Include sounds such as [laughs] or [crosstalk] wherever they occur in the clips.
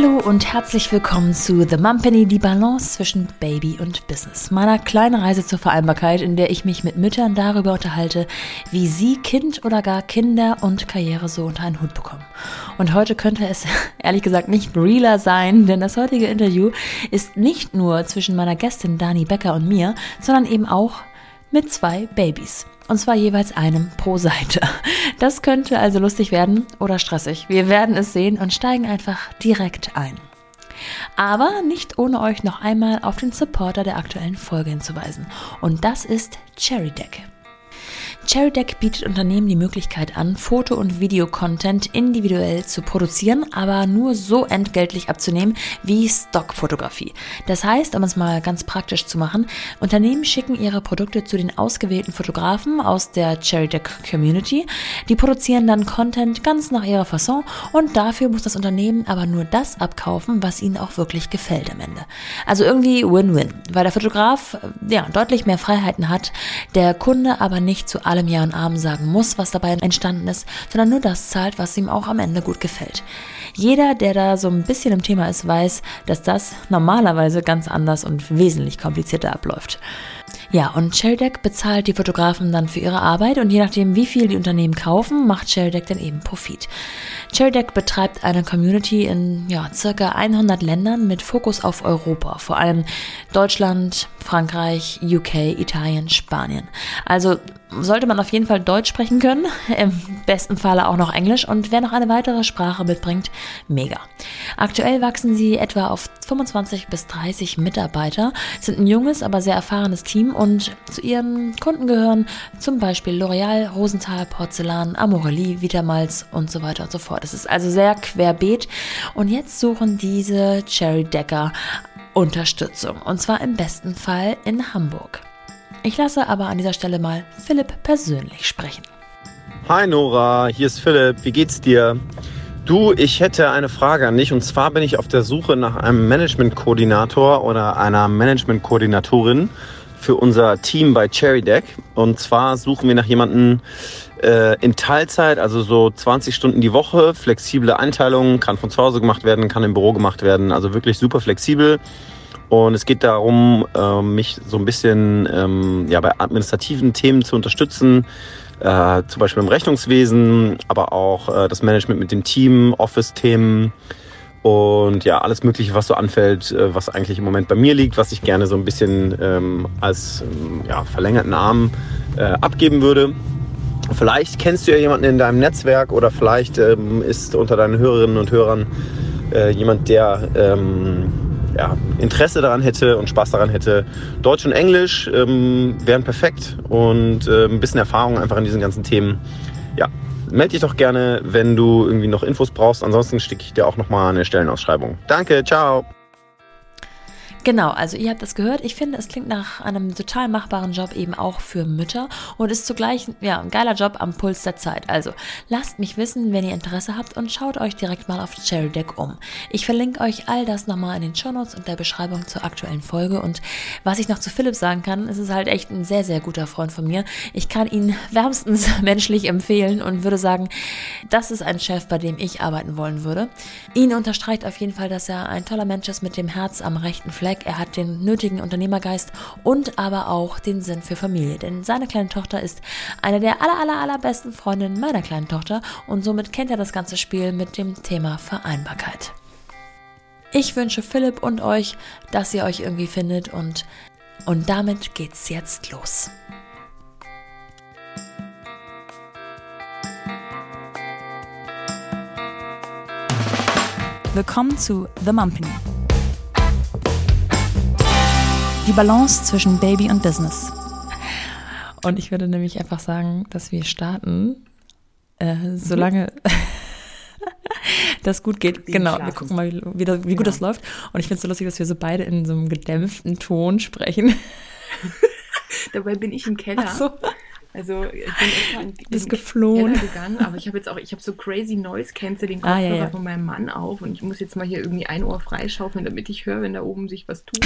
Hallo und herzlich willkommen zu The Mumpany, die Balance zwischen Baby und Business. Meiner kleinen Reise zur Vereinbarkeit, in der ich mich mit Müttern darüber unterhalte, wie sie Kind oder gar Kinder und Karriere so unter einen Hut bekommen. Und heute könnte es [laughs] ehrlich gesagt nicht realer sein, denn das heutige Interview ist nicht nur zwischen meiner Gästin Dani Becker und mir, sondern eben auch mit zwei Babys. Und zwar jeweils einem pro Seite. Das könnte also lustig werden oder stressig. Wir werden es sehen und steigen einfach direkt ein. Aber nicht ohne euch noch einmal auf den Supporter der aktuellen Folge hinzuweisen. Und das ist Cherry Deck. CherryDeck bietet Unternehmen die Möglichkeit an, Foto- und Videocontent individuell zu produzieren, aber nur so entgeltlich abzunehmen wie Stockfotografie. Das heißt, um es mal ganz praktisch zu machen, Unternehmen schicken ihre Produkte zu den ausgewählten Fotografen aus der CherryDeck Community. Die produzieren dann Content ganz nach ihrer Fasson und dafür muss das Unternehmen aber nur das abkaufen, was ihnen auch wirklich gefällt am Ende. Also irgendwie Win-Win, weil der Fotograf ja deutlich mehr Freiheiten hat, der Kunde aber nicht zu allem allem Ja und Amen sagen muss, was dabei entstanden ist, sondern nur das zahlt, was ihm auch am Ende gut gefällt. Jeder, der da so ein bisschen im Thema ist, weiß, dass das normalerweise ganz anders und wesentlich komplizierter abläuft. Ja, und Sheldec bezahlt die Fotografen dann für ihre Arbeit und je nachdem, wie viel die Unternehmen kaufen, macht Sheldec dann eben Profit. Sheldec betreibt eine Community in ja, circa 100 Ländern mit Fokus auf Europa, vor allem Deutschland, Frankreich, UK, Italien, Spanien. Also sollte man auf jeden Fall Deutsch sprechen können, [laughs] im besten Falle auch noch Englisch und wer noch eine weitere Sprache mitbringt, mega. Aktuell wachsen sie etwa auf 25 bis 30 Mitarbeiter, sind ein junges, aber sehr erfahrenes Team und zu ihren Kunden gehören zum Beispiel L'Oreal, Rosenthal, Porzellan, Amorelie, Vitamals und so weiter und so fort. Es ist also sehr querbeet und jetzt suchen diese Cherry Decker Unterstützung und zwar im besten Fall in Hamburg. Ich lasse aber an dieser Stelle mal Philipp persönlich sprechen. Hi Nora, hier ist Philipp. Wie geht's dir? Du, ich hätte eine Frage an dich und zwar bin ich auf der Suche nach einem Management-Koordinator oder einer Management-Koordinatorin für unser Team bei Cherry Deck. Und zwar suchen wir nach jemandem äh, in Teilzeit, also so 20 Stunden die Woche, flexible Einteilungen, kann von zu Hause gemacht werden, kann im Büro gemacht werden, also wirklich super flexibel. Und es geht darum, äh, mich so ein bisschen ähm, ja, bei administrativen Themen zu unterstützen, äh, zum Beispiel im Rechnungswesen, aber auch äh, das Management mit dem Team, Office-Themen und ja, alles Mögliche, was so anfällt, äh, was eigentlich im Moment bei mir liegt, was ich gerne so ein bisschen ähm, als ähm, ja, verlängerten Arm äh, abgeben würde. Vielleicht kennst du ja jemanden in deinem Netzwerk oder vielleicht ähm, ist unter deinen Hörerinnen und Hörern äh, jemand, der ähm, ja, Interesse daran hätte und Spaß daran hätte. Deutsch und Englisch ähm, wären perfekt und äh, ein bisschen Erfahrung einfach in diesen ganzen Themen. Ja, melde dich doch gerne, wenn du irgendwie noch Infos brauchst. Ansonsten stecke ich dir auch nochmal eine Stellenausschreibung. Danke, ciao. Genau, also ihr habt das gehört. Ich finde, es klingt nach einem total machbaren Job eben auch für Mütter und ist zugleich ja, ein geiler Job am Puls der Zeit. Also lasst mich wissen, wenn ihr Interesse habt und schaut euch direkt mal auf Cherry Deck um. Ich verlinke euch all das nochmal in den Show Notes und der Beschreibung zur aktuellen Folge. Und was ich noch zu Philipp sagen kann, ist es halt echt ein sehr, sehr guter Freund von mir. Ich kann ihn wärmstens [laughs] menschlich empfehlen und würde sagen, das ist ein Chef, bei dem ich arbeiten wollen würde. Ihn unterstreicht auf jeden Fall, dass er ein toller Mensch ist mit dem Herz am rechten Fleck Zweig, er hat den nötigen Unternehmergeist und aber auch den Sinn für Familie. Denn seine kleine Tochter ist eine der aller, aller, allerbesten Freundinnen meiner kleinen Tochter und somit kennt er das ganze Spiel mit dem Thema Vereinbarkeit. Ich wünsche Philipp und euch, dass ihr euch irgendwie findet und, und damit geht's jetzt los. Willkommen zu The Mumpany die Balance zwischen Baby und Business. Und ich würde nämlich einfach sagen, dass wir starten, äh, solange [laughs] das gut geht. genau, wir gucken mal, wie, wie, wie gut ja. das läuft. Und ich finde es so lustig, dass wir so beide in so einem gedämpften Ton sprechen. [laughs] Dabei bin ich im Keller. Ach so. Also ich bin extra in, in geflohen. gegangen, aber ich habe jetzt auch, ich habe so crazy Noise Canceling Kopfhörer ah, ja, ja. von meinem Mann auf und ich muss jetzt mal hier irgendwie ein Ohr freischaufeln, damit ich höre, wenn da oben sich was tut.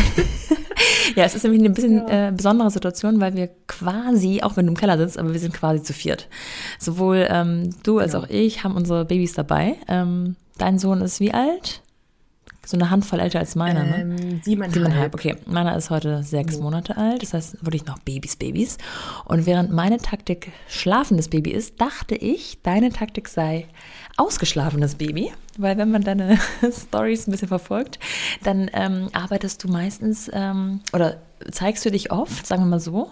[laughs] ja, es ist nämlich eine bisschen ja. äh, besondere Situation, weil wir quasi, auch wenn du im Keller sitzt, aber wir sind quasi zu viert. Sowohl ähm, du als auch ich haben unsere Babys dabei. Ähm, dein Sohn ist wie alt? So eine Handvoll älter als meiner, ne? ähm, ne? Siebeneinhalb. Siebeneinhalb, okay. Meiner ist heute sechs oh. Monate alt, das heißt wirklich noch Babys, Babys. Und während meine Taktik schlafendes Baby ist, dachte ich, deine Taktik sei ausgeschlafenes Baby, weil wenn man deine [laughs] Stories ein bisschen verfolgt, dann ähm, arbeitest du meistens ähm, oder zeigst du dich oft, sagen wir mal so,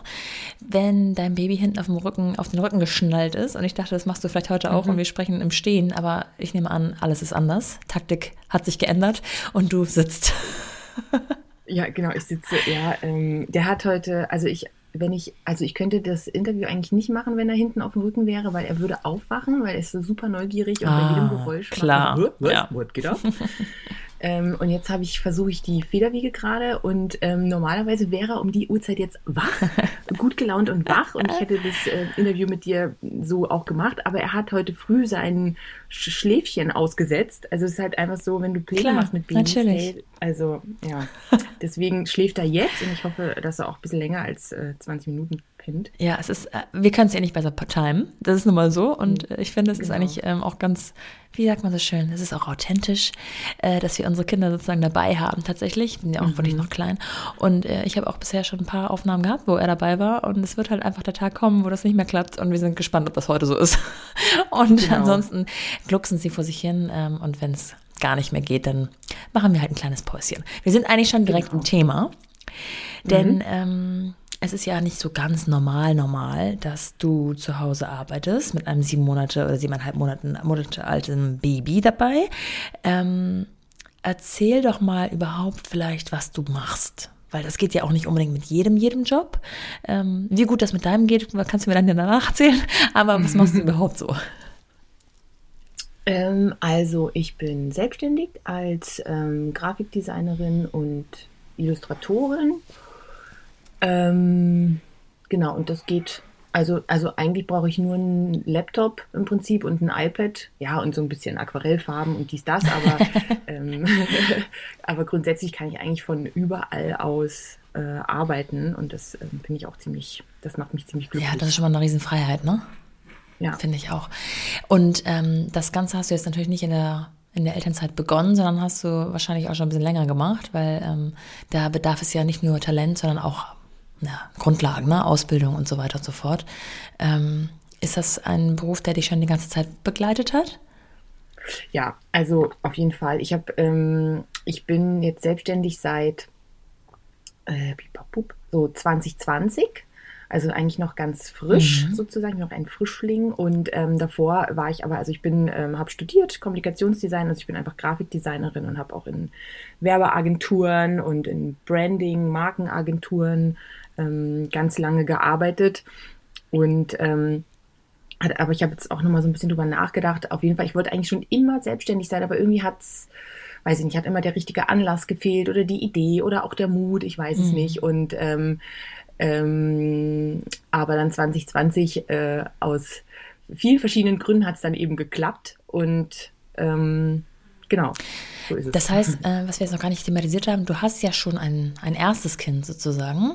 wenn dein Baby hinten auf dem Rücken, auf den Rücken geschnallt ist. Und ich dachte, das machst du vielleicht heute auch mhm. und wir sprechen im Stehen, aber ich nehme an, alles ist anders. Taktik hat sich geändert und du sitzt. [laughs] ja, genau, ich sitze, ja. Ähm, der hat heute, also ich wenn ich, also ich könnte das Interview eigentlich nicht machen, wenn er hinten auf dem Rücken wäre, weil er würde aufwachen, weil er ist so super neugierig und ah, bei jedem Geräusch klar, macht, was, ja. what geht ab? [laughs] Ähm, und jetzt habe ich, versuche ich die Federwiege gerade und ähm, normalerweise wäre er um die Uhrzeit jetzt wach, [laughs] gut gelaunt und wach und ich hätte [laughs] das äh, Interview mit dir so auch gemacht, aber er hat heute früh sein Schläfchen ausgesetzt. Also es ist halt einfach so, wenn du Pläne Klar, machst mit Babys, natürlich. Hey, also ja, [laughs] deswegen schläft er jetzt und ich hoffe, dass er auch ein bisschen länger als äh, 20 Minuten pennt. Ja, es ist, äh, wir können es ja nicht besser timen. Das ist nun mal so. Und äh, ich finde, es genau. ist eigentlich ähm, auch ganz, wie sagt man so schön, es ist auch authentisch, äh, dass wir unsere Kinder sozusagen dabei haben tatsächlich. Sind ja auch mhm. wirklich noch klein. Und äh, ich habe auch bisher schon ein paar Aufnahmen gehabt, wo er dabei war. Und es wird halt einfach der Tag kommen, wo das nicht mehr klappt. Und wir sind gespannt, ob das heute so ist. [laughs] Und genau. ansonsten glucksen sie vor sich hin. Ähm, und wenn es gar nicht mehr geht, dann machen wir halt ein kleines Päuschen. Wir sind eigentlich schon direkt genau. im Thema. Denn mhm. ähm, es ist ja nicht so ganz normal, normal, dass du zu Hause arbeitest mit einem sieben Monate oder siebeneinhalb Monaten, Monate alten Baby dabei. Ähm, erzähl doch mal überhaupt vielleicht, was du machst. Weil das geht ja auch nicht unbedingt mit jedem, jedem Job. Ähm, wie gut das mit deinem geht, kannst du mir dann danach erzählen. Aber was machst du [laughs] überhaupt so? Ähm, also ich bin selbstständig als ähm, Grafikdesignerin und Illustratorin ähm, genau, und das geht, also, also eigentlich brauche ich nur einen Laptop im Prinzip und ein iPad, ja, und so ein bisschen Aquarellfarben und dies, das, aber, [laughs] ähm, [laughs] aber grundsätzlich kann ich eigentlich von überall aus äh, arbeiten und das ähm, finde ich auch ziemlich, das macht mich ziemlich glücklich. Ja, das ist schon mal eine Riesenfreiheit, ne? Ja. Finde ich auch. Und ähm, das Ganze hast du jetzt natürlich nicht in der in der Elternzeit begonnen, sondern hast du wahrscheinlich auch schon ein bisschen länger gemacht, weil ähm, da bedarf es ja nicht nur Talent, sondern auch ja, Grundlagen, ne? Ausbildung und so weiter und so fort. Ähm, ist das ein Beruf, der dich schon die ganze Zeit begleitet hat? Ja, also auf jeden Fall. Ich habe, ähm, ich bin jetzt selbstständig seit äh, so 2020 also eigentlich noch ganz frisch mhm. sozusagen, noch ein Frischling. Und ähm, davor war ich aber, also ich bin, ähm, habe studiert Kommunikationsdesign, also ich bin einfach Grafikdesignerin und habe auch in Werbeagenturen und in Branding, Markenagenturen ähm, ganz lange gearbeitet und ähm, aber ich habe jetzt auch nochmal so ein bisschen drüber nachgedacht. Auf jeden Fall, ich wollte eigentlich schon immer selbstständig sein, aber irgendwie hat's, weiß ich nicht, hat immer der richtige Anlass gefehlt oder die Idee oder auch der Mut, ich weiß mhm. es nicht. Und ähm, ähm, aber dann 2020 äh, aus vielen verschiedenen Gründen hat es dann eben geklappt und ähm, genau. So das heißt, [laughs] äh, was wir jetzt noch gar nicht thematisiert haben, du hast ja schon ein, ein erstes Kind sozusagen.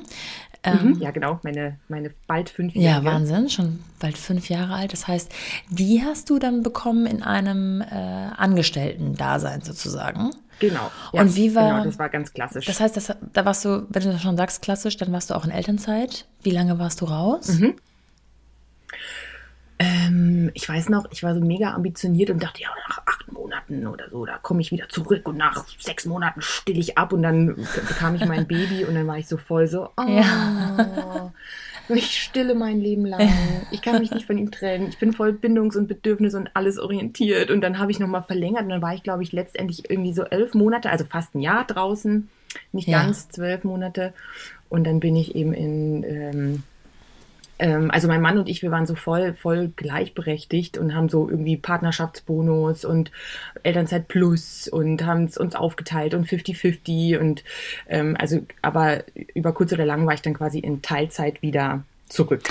Ähm, mhm. ja, genau, meine, meine bald fünf Jahre. Ja, Wahnsinn, schon bald fünf Jahre alt. Das heißt, die hast du dann bekommen in einem äh, Angestellten-Dasein sozusagen. Genau. Ja, Und wie war. Genau, das war ganz klassisch. Das heißt, das, da warst du, wenn du das schon sagst, klassisch, dann warst du auch in Elternzeit. Wie lange warst du raus? Mhm. Ähm, ich weiß noch, ich war so mega ambitioniert und dachte, ja, nach acht Monaten oder so, da komme ich wieder zurück und nach sechs Monaten still ich ab und dann bekam ich mein Baby und dann war ich so voll so, oh, ja. [laughs] ich stille mein Leben lang. Ich kann mich nicht von ihm trennen. Ich bin voll bindungs- und bedürfnis- und alles orientiert. Und dann habe ich nochmal verlängert und dann war ich, glaube ich, letztendlich irgendwie so elf Monate, also fast ein Jahr draußen, nicht ja. ganz zwölf Monate. Und dann bin ich eben in ähm, ähm, also mein Mann und ich, wir waren so voll, voll gleichberechtigt und haben so irgendwie Partnerschaftsbonus und Elternzeit Plus und haben es uns aufgeteilt und 50-50 und ähm, also, aber über kurz oder lang war ich dann quasi in Teilzeit wieder zurück.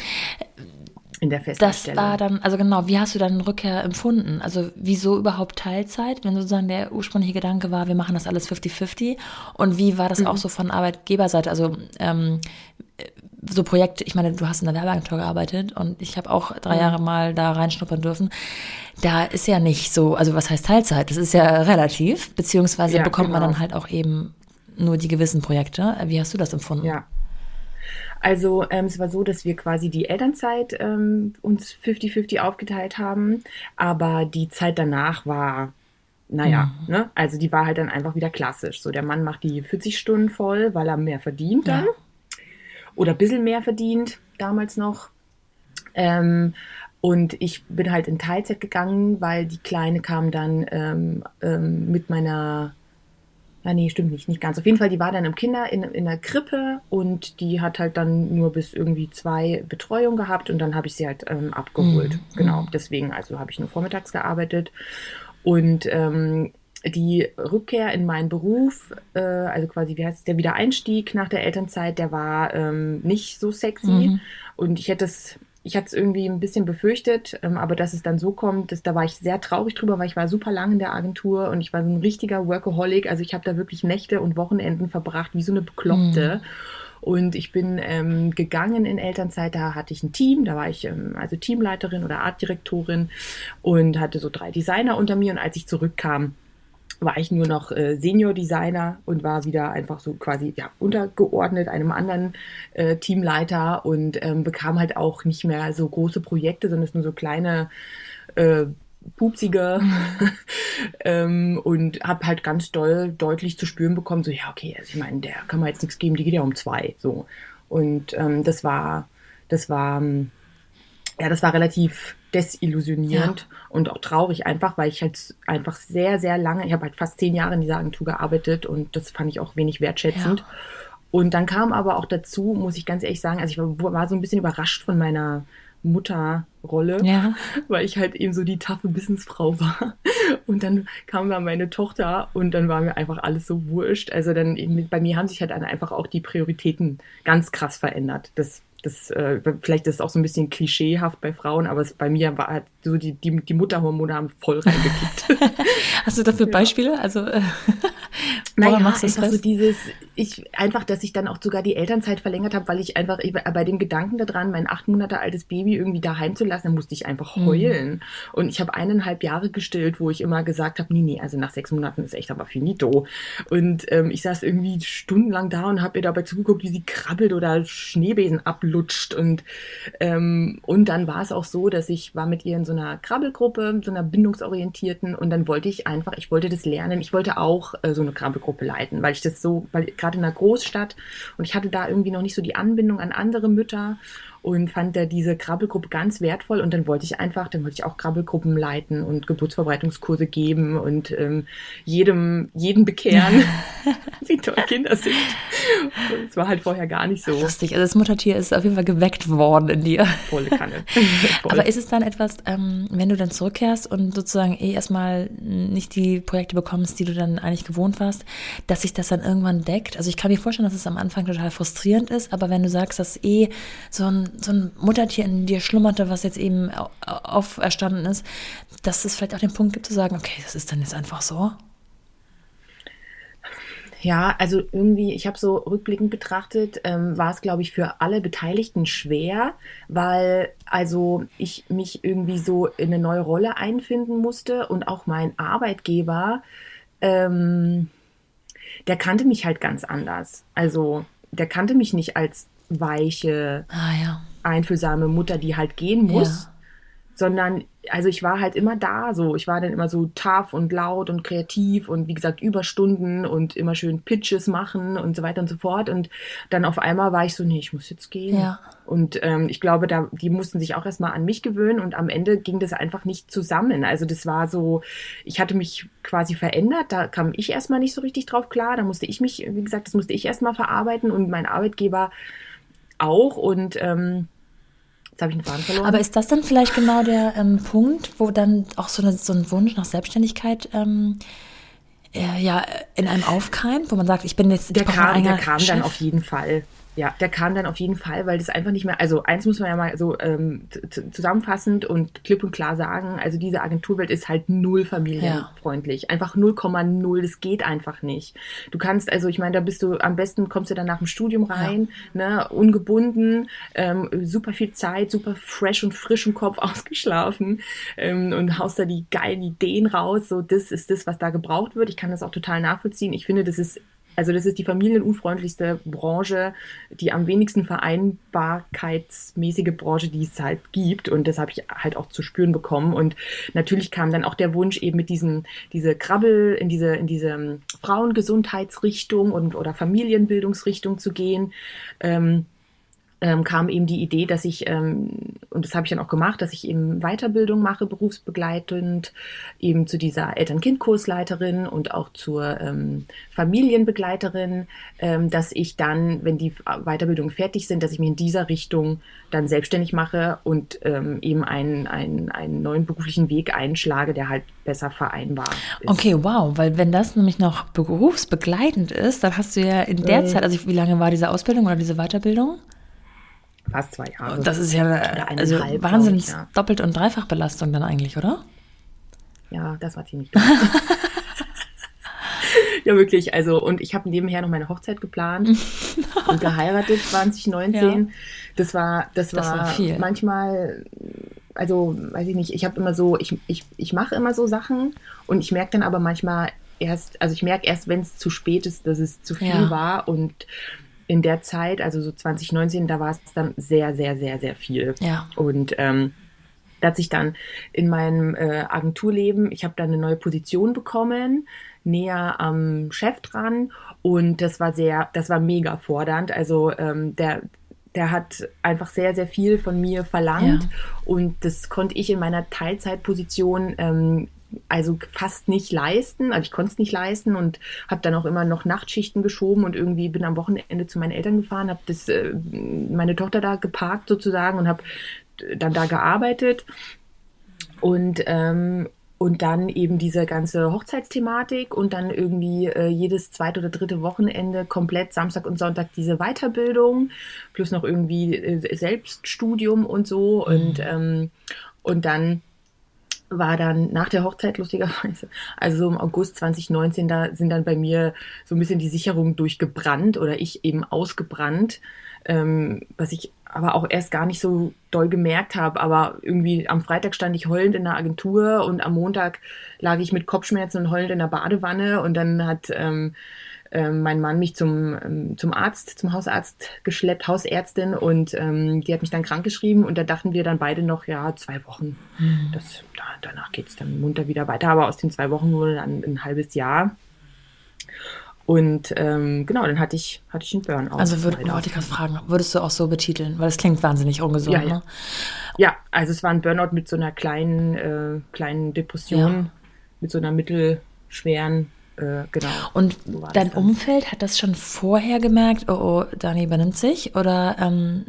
In der Festanstellung. Das war dann, also genau, wie hast du dann Rückkehr empfunden? Also wieso überhaupt Teilzeit, wenn sozusagen der ursprüngliche Gedanke war, wir machen das alles 50-50? Und wie war das mhm. auch so von Arbeitgeberseite? Also ähm, so Projekte, ich meine, du hast in der Werbeagentur gearbeitet und ich habe auch drei Jahre mal da reinschnuppern dürfen. Da ist ja nicht so, also was heißt Teilzeit? Das ist ja relativ, beziehungsweise Ja, bekommt man genau. dann halt auch eben nur die gewissen Projekte. Wie hast du das empfunden? Ja. Also ähm, es war so, dass wir quasi die Elternzeit ähm, uns 50-50 aufgeteilt haben, aber die Zeit danach war, naja, Mhm. ne? Also die war halt dann einfach wieder klassisch. So, der Mann macht die 40 Stunden voll, weil er mehr verdient dann. Ja. Oder ein bisschen mehr verdient, damals noch. Ähm, und ich bin halt in Teilzeit gegangen, weil die Kleine kam dann ähm, ähm, mit meiner Ah, nee, stimmt nicht, nicht ganz. Auf jeden Fall, die war dann im Kinder, in, in der Krippe und die hat halt dann nur bis irgendwie zwei Betreuung gehabt und dann habe ich sie halt ähm, abgeholt. Mhm. Genau, deswegen, also habe ich nur vormittags gearbeitet. Und ähm, die Rückkehr in meinen Beruf, äh, also quasi, wie heißt es, der Wiedereinstieg nach der Elternzeit, der war ähm, nicht so sexy. Mhm. Und ich hätte es, ich hatte es irgendwie ein bisschen befürchtet, ähm, aber dass es dann so kommt, das, da war ich sehr traurig drüber, weil ich war super lang in der Agentur und ich war so ein richtiger Workaholic. Also ich habe da wirklich Nächte und Wochenenden verbracht, wie so eine Bekloppte. Und ich bin ähm, gegangen in Elternzeit, da hatte ich ein Team, da war ich ähm, also Teamleiterin oder Artdirektorin und hatte so drei Designer unter mir. Und als ich zurückkam, war ich nur noch äh, Senior-Designer und war wieder einfach so quasi ja, untergeordnet einem anderen äh, Teamleiter und ähm, bekam halt auch nicht mehr so große Projekte, sondern es nur so kleine äh, pupsige. [laughs] Ähm, und habe halt ganz doll deutlich zu spüren bekommen, so ja okay, also ich meine, der kann man jetzt nichts geben, die geht ja um zwei, so. Und ähm, das war, das war ja, das war relativ desillusionierend und auch traurig einfach, weil ich halt einfach sehr, sehr lange, ich habe halt fast zehn Jahre in dieser Agentur gearbeitet und das fand ich auch wenig wertschätzend. Ja. Und dann kam aber auch dazu, muss ich ganz ehrlich sagen, also ich war, war so ein bisschen überrascht von meiner Mutterrolle, Ja. [laughs] weil ich halt eben so die taffe Businessfrau war. Und dann kam dann meine Tochter und dann war mir einfach alles so wurscht. Also dann eben, bei mir haben sich halt dann einfach auch die Prioritäten ganz krass verändert. Das, das, äh, vielleicht ist es auch so ein bisschen klischeehaft bei Frauen, aber es, bei mir war halt so die, die, die Mutterhormone haben voll reingekickt. [laughs] Hast du dafür Beispiele? Also, äh, Naja, woran machst du einfach so dieses, ich, einfach, dass ich dann auch sogar die Elternzeit verlängert habe, weil ich einfach eben bei dem Gedanken daran, mein acht Monate altes Baby irgendwie daheim zu lassen, musste ich einfach Mhm. heulen. Und ich habe eineinhalb Jahre gestillt, wo ich immer gesagt habe, nee, nee, also nach sechs Monaten ist echt aber finito. Und ähm, ich saß irgendwie stundenlang da und habe ihr dabei zugeguckt, wie sie krabbelt oder Schneebesen ablutscht. Und, ähm, und dann war es auch so, dass ich war mit ihr in so einer Krabbelgruppe, so einer bindungsorientierten und dann wollte ich einfach, ich wollte das lernen, ich wollte auch äh, so eine Krabbelgruppe leiten, weil ich das so, weil gerade in einer Großstadt und ich hatte da irgendwie noch nicht so die Anbindung an andere Mütter und fand da diese Krabbelgruppe ganz wertvoll und dann wollte ich einfach, dann wollte ich auch Krabbelgruppen leiten und Geburtsvorbereitungskurse geben und ähm, jedem, jeden bekehren, [laughs] wie toll Kinder sind. Es war halt vorher gar nicht so Lustig. Also das Muttertier ist auf jeden Fall geweckt worden in dir. volle Kanne. [laughs] Voll. Aber ist es dann etwas, ähm, wenn du dann zurückkehrst und sozusagen eh erstmal nicht die Projekte bekommst, die du dann eigentlich gewohnt warst, dass sich das dann irgendwann deckt? Also ich kann mir vorstellen, dass es am Anfang total frustrierend ist, aber wenn du sagst, dass eh so ein, so ein Muttertier in dir schlummerte, was jetzt eben au- auferstanden ist, dass es vielleicht auch den Punkt gibt zu sagen, okay, das ist dann jetzt einfach so. Ja, also irgendwie, ich habe so rückblickend betrachtet, ähm, war es, glaube ich, für alle Beteiligten schwer, weil also ich mich irgendwie so in eine neue Rolle einfinden musste und auch mein Arbeitgeber, ähm, der kannte mich halt ganz anders. Also der kannte mich nicht als weiche, Ah ja. einfühlsame Mutter, die halt gehen muss, Ja. sondern also ich war halt immer da so. Ich war dann immer so tough und laut und kreativ und wie gesagt Überstunden und immer schön Pitches machen und so weiter und so fort. Und dann auf einmal war ich so, nee, ich muss jetzt gehen. Ja. Und ähm, ich glaube, da die mussten sich auch erstmal an mich gewöhnen und am Ende ging das einfach nicht zusammen. Also das war so, ich hatte mich quasi verändert, da kam ich erstmal nicht so richtig drauf klar. Da musste ich mich, wie gesagt, das musste ich erstmal verarbeiten und mein Arbeitgeber auch. Und ähm, jetzt habe ich einen Faden verloren. Aber ist das dann vielleicht genau der ähm, Punkt, wo dann auch so, eine, so ein Wunsch nach Selbstständigkeit ähm, äh, ja, in einem aufkeimt, wo man sagt, ich bin jetzt der ich kam, der kam Chef? dann auf jeden Fall. Ja, der kam dann auf jeden Fall, weil das einfach nicht mehr, also eins muss man ja mal so ähm, zusammenfassend und klipp und klar sagen, also diese Agenturwelt ist halt null familienfreundlich. Ja. Einfach 0,0, das geht einfach nicht. Du kannst, also ich meine, da bist du, am besten kommst du dann nach dem Studium rein, ja. ne, ungebunden, ähm, super viel Zeit, super fresh und frisch im Kopf [laughs] ausgeschlafen ähm, und haust da die geilen Ideen raus. So, das ist das, was da gebraucht wird. Ich kann das auch total nachvollziehen. Ich finde, das ist also das ist die familienunfreundlichste Branche, die am wenigsten vereinbarkeitsmäßige Branche, die es halt gibt. Und das habe ich halt auch zu spüren bekommen. Und natürlich kam dann auch der Wunsch, eben mit diesem, diese Krabbel in diese, in diese ähm, Frauengesundheitsrichtung und oder Familienbildungsrichtung zu gehen. Ähm, ähm, kam eben die Idee, dass ich, ähm, und das habe ich dann auch gemacht, dass ich eben Weiterbildung mache, berufsbegleitend, eben zu dieser Eltern-Kind-Kursleiterin und auch zur ähm, Familienbegleiterin, ähm, dass ich dann, wenn die Weiterbildungen fertig sind, dass ich mich in dieser Richtung dann selbstständig mache und ähm, eben einen, einen, einen neuen beruflichen Weg einschlage, der halt besser vereinbar ist. Okay, wow, weil wenn das nämlich noch berufsbegleitend ist, dann hast du ja in der äh, Zeit, also wie lange war diese Ausbildung oder diese Weiterbildung? Fast zwei Jahre. Das ist ja also Wahnsinns ja. Doppelt- und Dreifachbelastung dann eigentlich, oder? Ja, das war ziemlich doof. [laughs] ja, wirklich. Also, und ich habe nebenher noch meine Hochzeit geplant [laughs] und geheiratet 2019. Ja. Das war, das, das war, war manchmal, also weiß ich nicht, ich habe immer so, ich, ich, ich mache immer so Sachen und ich merke dann aber manchmal erst, also ich merke erst, wenn es zu spät ist, dass es zu viel ja. war und in der Zeit, also so 2019, da war es dann sehr, sehr, sehr, sehr viel. Ja. Und ähm, da hat sich dann in meinem äh, Agenturleben, ich habe dann eine neue Position bekommen, näher am Chef dran und das war sehr, das war mega fordernd. Also ähm, der der hat einfach sehr, sehr viel von mir verlangt ja. und das konnte ich in meiner Teilzeitposition ähm, also fast nicht leisten. Also ich konnte es nicht leisten und habe dann auch immer noch Nachtschichten geschoben und irgendwie bin am Wochenende zu meinen Eltern gefahren, habe das äh, meine Tochter da geparkt sozusagen und habe dann da gearbeitet und ähm, und dann eben diese ganze Hochzeitsthematik und dann irgendwie äh, jedes zweite oder dritte Wochenende komplett Samstag und Sonntag diese Weiterbildung plus noch irgendwie äh, Selbststudium und so mhm. und ähm, und dann war dann nach der Hochzeit lustigerweise, also so im August 2019, da sind dann bei mir so ein bisschen die Sicherungen durchgebrannt oder ich eben ausgebrannt, ähm, was ich aber auch erst gar nicht so doll gemerkt habe. Aber irgendwie am Freitag stand ich heulend in der Agentur und am Montag lag ich mit Kopfschmerzen und heulend in der Badewanne und dann hat ähm, ähm, mein Mann mich zum, ähm, zum Arzt, zum Hausarzt geschleppt, Hausärztin, und ähm, die hat mich dann krankgeschrieben und da dachten wir dann beide noch, ja, zwei Wochen. Mhm. Das, da, danach geht es dann munter wieder weiter, aber aus den zwei Wochen wurde dann ein halbes Jahr. Und ähm, genau, dann hatte ich, hatte ich einen Burnout. Also würde, wollte ich gerade fragen, würdest du auch so betiteln? Weil es klingt wahnsinnig ungesund, ja, ja. ne? Ja, also es war ein Burnout mit so einer kleinen, äh, kleinen Depression, ja. mit so einer mittelschweren äh, genau. Und so dein Umfeld hat das schon vorher gemerkt, oh, oh Dani übernimmt sich? Oder ähm,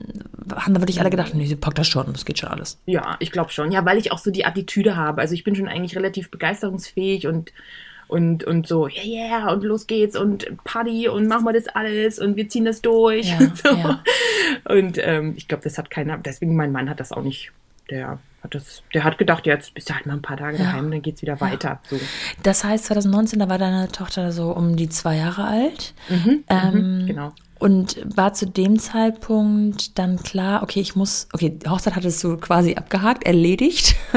haben da wirklich alle gedacht, nee, sie packt das schon, das geht schon alles? Ja, ich glaube schon. Ja, weil ich auch so die Attitüde habe. Also ich bin schon eigentlich relativ begeisterungsfähig und und, und so, ja, yeah, yeah, und los geht's und Party und machen wir das alles und wir ziehen das durch. Ja, und, so. ja. und ähm, ich glaube, das hat keiner, deswegen mein Mann hat das auch nicht, der das, der hat gedacht, jetzt bist du halt mal ein paar Tage ja. daheim, dann geht es wieder weiter. So. Das heißt, 2019, da war deine Tochter so um die zwei Jahre alt. Mhm, mhm ähm, genau. Und war zu dem Zeitpunkt dann klar, okay, ich muss, okay, die Hochzeit hattest du quasi abgehakt, erledigt. [laughs]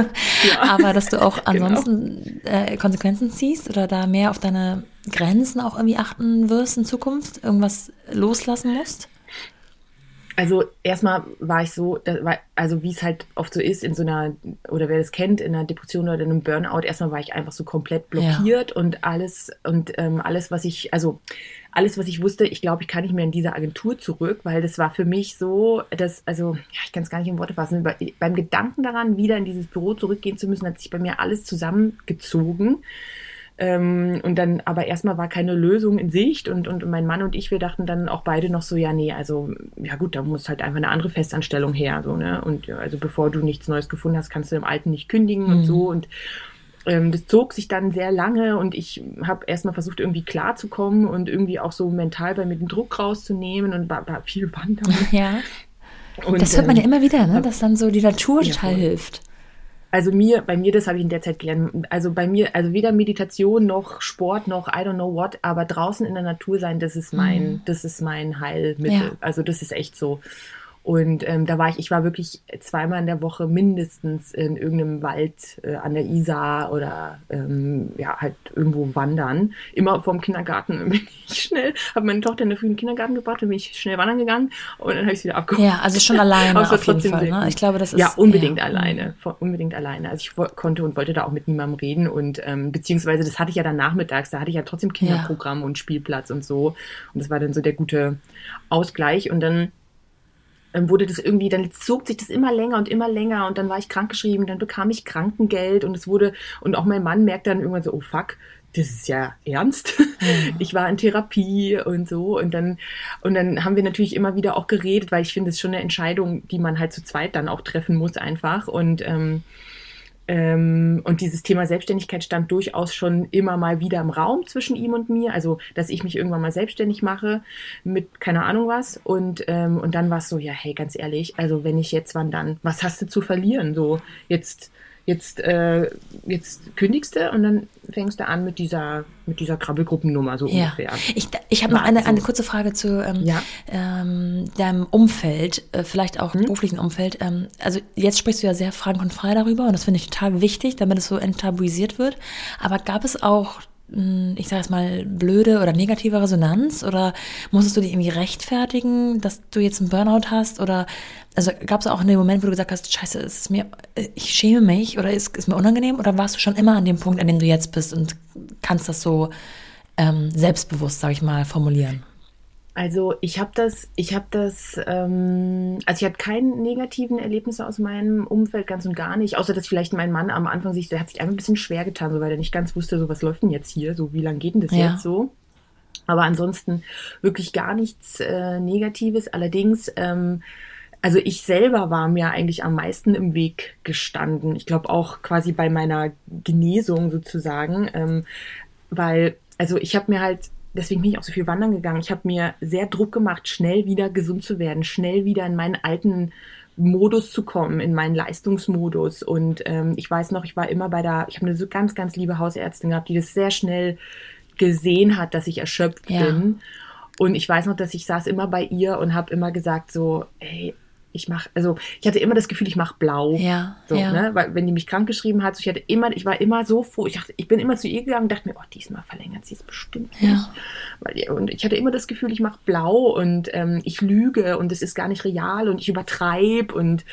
Ja. [laughs] Aber dass du auch [laughs] genau. ansonsten genau. äh, Konsequenzen ziehst oder da mehr auf deine Grenzen auch irgendwie achten wirst in Zukunft, irgendwas loslassen musst? Also erstmal war ich so, also wie es halt oft so ist in so einer, oder wer das kennt, in einer Depression oder in einem Burnout, erstmal war ich einfach so komplett blockiert ja. und alles, und ähm, alles, was ich, also alles, was ich wusste, ich glaube, ich kann nicht mehr in diese Agentur zurück, weil das war für mich so, dass, also, ja, ich kann es gar nicht in Worte fassen, beim Gedanken daran, wieder in dieses Büro zurückgehen zu müssen, hat sich bei mir alles zusammengezogen. Ähm, und dann, aber erstmal war keine Lösung in Sicht und, und mein Mann und ich, wir dachten dann auch beide noch so, ja, nee, also, ja gut, da muss halt einfach eine andere Festanstellung her, so, ne? Und ja, also bevor du nichts Neues gefunden hast, kannst du im Alten nicht kündigen mhm. und so. Und ähm, das zog sich dann sehr lange und ich habe erstmal versucht, irgendwie klarzukommen und irgendwie auch so mental bei mir den Druck rauszunehmen und war, war viel Wandern. Ja. Und, das hört man ja ähm, immer wieder, ne? dass dann so die Natur ja, total hilft. Also mir, bei mir, das habe ich in der Zeit gelernt. Also bei mir, also weder Meditation noch Sport noch I don't know what, aber draußen in der Natur sein, das ist mein, mhm. das ist mein Heilmittel. Ja. Also das ist echt so. Und ähm, da war ich, ich war wirklich zweimal in der Woche mindestens in irgendeinem Wald äh, an der Isar oder ähm, ja, halt irgendwo wandern. Immer vom Kindergarten [laughs] bin ich schnell, habe meine Tochter in der frühen Kindergarten gebracht, dann bin ich schnell wandern gegangen und dann habe ich sie wieder abgeholt. Ja, also schon [laughs] alleine auf jeden Fall. Ne? Ich glaube, das ist ja unbedingt ja. alleine, unbedingt alleine. Also ich konnte und wollte da auch mit niemandem reden und ähm, beziehungsweise das hatte ich ja dann nachmittags, da hatte ich ja trotzdem Kinderprogramm ja. und Spielplatz und so und das war dann so der gute Ausgleich und dann wurde das irgendwie, dann zog sich das immer länger und immer länger und dann war ich krankgeschrieben, dann bekam ich Krankengeld und es wurde, und auch mein Mann merkte dann irgendwann so, oh fuck, das ist ja ernst. Mhm. [laughs] Ich war in Therapie und so und dann und dann haben wir natürlich immer wieder auch geredet, weil ich finde, es ist schon eine Entscheidung, die man halt zu zweit dann auch treffen muss einfach und ähm, und dieses Thema Selbstständigkeit stand durchaus schon immer mal wieder im Raum zwischen ihm und mir. Also, dass ich mich irgendwann mal selbstständig mache mit keine Ahnung was. Und, ähm, und dann war es so, ja, hey, ganz ehrlich, also wenn ich jetzt, wann dann? Was hast du zu verlieren? So, jetzt jetzt, äh, jetzt kündigst du und dann fängst du an mit dieser, mit dieser Krabbelgruppennummer so ja. ungefähr. Ich, ich habe noch eine, eine kurze Frage zu ähm, ja. ähm, deinem Umfeld, äh, vielleicht auch hm? beruflichen Umfeld. Ähm, also jetzt sprichst du ja sehr frank und frei darüber und das finde ich total wichtig, damit es so enttabuisiert wird. Aber gab es auch ich sage es mal, blöde oder negative Resonanz? Oder musstest du dich irgendwie rechtfertigen, dass du jetzt einen Burnout hast? Oder also gab es auch einen Moment, wo du gesagt hast, scheiße, ist es mir, ich schäme mich oder ist es mir unangenehm? Oder warst du schon immer an dem Punkt, an dem du jetzt bist und kannst das so ähm, selbstbewusst, sage ich mal, formulieren? Also ich habe das, ich habe das, ähm, also ich hatte keine negativen Erlebnisse aus meinem Umfeld ganz und gar nicht, außer dass vielleicht mein Mann am Anfang sich, der hat sich einfach ein bisschen schwer getan, so weil er nicht ganz wusste, so was läuft denn jetzt hier, so wie lange geht denn das ja. jetzt so. Aber ansonsten wirklich gar nichts äh, Negatives. Allerdings, ähm, also ich selber war mir eigentlich am meisten im Weg gestanden. Ich glaube auch quasi bei meiner Genesung sozusagen, ähm, weil also ich habe mir halt deswegen bin ich auch so viel wandern gegangen. Ich habe mir sehr Druck gemacht, schnell wieder gesund zu werden, schnell wieder in meinen alten Modus zu kommen, in meinen Leistungsmodus. Und ähm, ich weiß noch, ich war immer bei der, ich habe eine so ganz, ganz liebe Hausärztin gehabt, die das sehr schnell gesehen hat, dass ich erschöpft ja. bin. Und ich weiß noch, dass ich saß immer bei ihr und habe immer gesagt so, hey, ich mache, also ich hatte immer das Gefühl, ich mache blau. Ja. So, ja. Ne? Weil wenn die mich krank geschrieben hat, so, ich hatte immer, ich war immer so froh. Ich dachte, ich bin immer zu ihr gegangen und dachte mir, oh, diesmal verlängert sie es bestimmt nicht. Ja. Weil, und ich hatte immer das Gefühl, ich mache blau und ähm, ich lüge und es ist gar nicht real und ich übertreibe und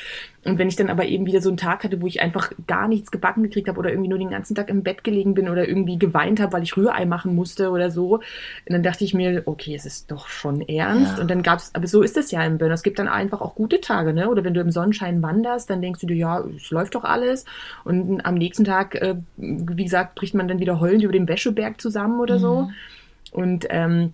und wenn ich dann aber eben wieder so einen Tag hatte, wo ich einfach gar nichts gebacken gekriegt habe oder irgendwie nur den ganzen Tag im Bett gelegen bin oder irgendwie geweint habe, weil ich Rührei machen musste oder so, dann dachte ich mir, okay, es ist doch schon ernst. Ja. Und dann gab es, aber so ist es ja im Burnout. Es gibt dann einfach auch gute Tage, ne? Oder wenn du im Sonnenschein wanderst, dann denkst du dir, ja, es läuft doch alles. Und am nächsten Tag, äh, wie gesagt, bricht man dann wieder heulend über den Wäscheberg zusammen oder mhm. so. Und ähm,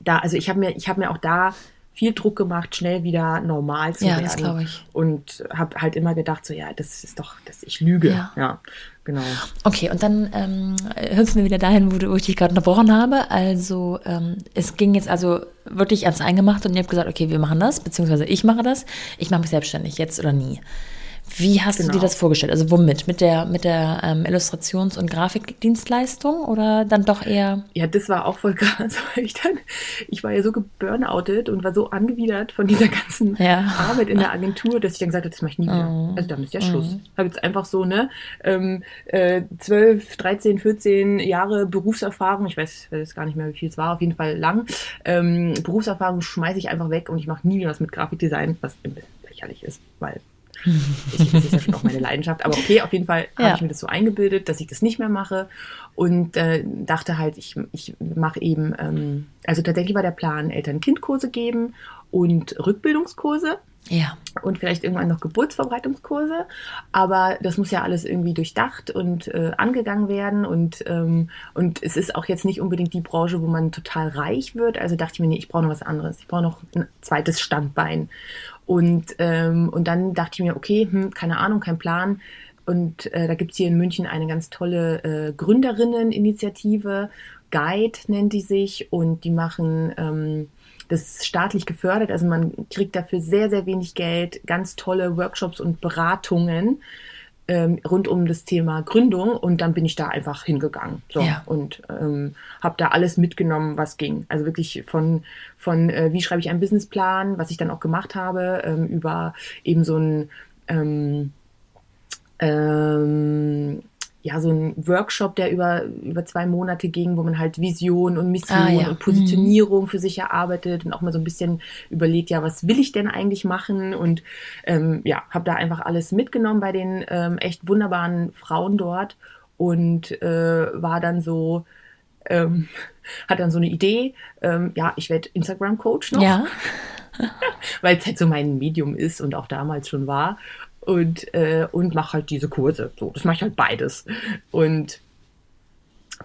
da, also ich habe mir, ich habe mir auch da viel Druck gemacht, schnell wieder normal zu ja, werden. Ja, das glaube ich. Und habe halt immer gedacht, so ja, das ist doch, das, ich lüge. Ja. ja genau. Okay, und dann ähm, hüpfen wir wieder dahin, wo, du, wo ich dich gerade unterbrochen habe. Also ähm, es ging jetzt also wirklich ans Eingemachte und ihr habt gesagt, okay, wir machen das, beziehungsweise ich mache das. Ich mache mich selbstständig, jetzt oder nie. Wie hast genau. du dir das vorgestellt? Also womit? Mit der, mit der ähm, Illustrations- und Grafikdienstleistung oder dann doch eher? Ja, das war auch voll krass, [laughs] weil ich dann, ich war ja so geburnoutet und war so angewidert von dieser ganzen ja. Arbeit in der Agentur, dass ich dann gesagt habe, das mache ich nie wieder. Oh. Also da ist ja Schluss. Oh. Habe jetzt einfach so, ne, ähm, äh, 12, 13, 14 Jahre Berufserfahrung, ich weiß, weiß gar nicht mehr, wie viel es war, auf jeden Fall lang. Ähm, Berufserfahrung schmeiße ich einfach weg und ich mache nie wieder was mit Grafikdesign, was ein bisschen lächerlich ist, weil ich, das ist ja schon auch meine Leidenschaft. Aber okay, auf jeden Fall ja. habe ich mir das so eingebildet, dass ich das nicht mehr mache. Und äh, dachte halt, ich, ich mache eben, ähm, also tatsächlich war der Plan, Eltern-Kind-Kurse geben und Rückbildungskurse. Ja. Und vielleicht irgendwann noch Geburtsverbreitungskurse. Aber das muss ja alles irgendwie durchdacht und äh, angegangen werden. Und, ähm, und es ist auch jetzt nicht unbedingt die Branche, wo man total reich wird. Also dachte ich mir, nee, ich brauche noch was anderes. Ich brauche noch ein zweites Standbein. Und, ähm, und dann dachte ich mir, okay, hm, keine Ahnung, kein Plan. und äh, da gibt's hier in München eine ganz tolle äh, Gründerinneninitiative. Guide nennt die sich und die machen ähm, das staatlich gefördert, also man kriegt dafür sehr, sehr wenig Geld, ganz tolle Workshops und Beratungen ähm, rund um das Thema Gründung und dann bin ich da einfach hingegangen so, Ja. und ähm, habe da alles mitgenommen, was ging. Also wirklich von, von äh, wie schreibe ich einen Businessplan, was ich dann auch gemacht habe, ähm, über eben so ein ähm, ähm, ja, so ein Workshop, der über, über zwei Monate ging, wo man halt Vision und Mission Ah, ja. und Positionierung für sich erarbeitet und auch mal so ein bisschen überlegt, ja, was will ich denn eigentlich machen? Und ähm, ja, habe da einfach alles mitgenommen bei den ähm, echt wunderbaren Frauen dort und äh, war dann so, ähm, [laughs] hat dann so eine Idee, ähm, ja, ich werde Instagram-Coach noch Ja. [laughs] weil es halt so mein Medium ist und auch damals schon war. Und, äh, und mache halt diese Kurse. So, das mache ich halt beides. Und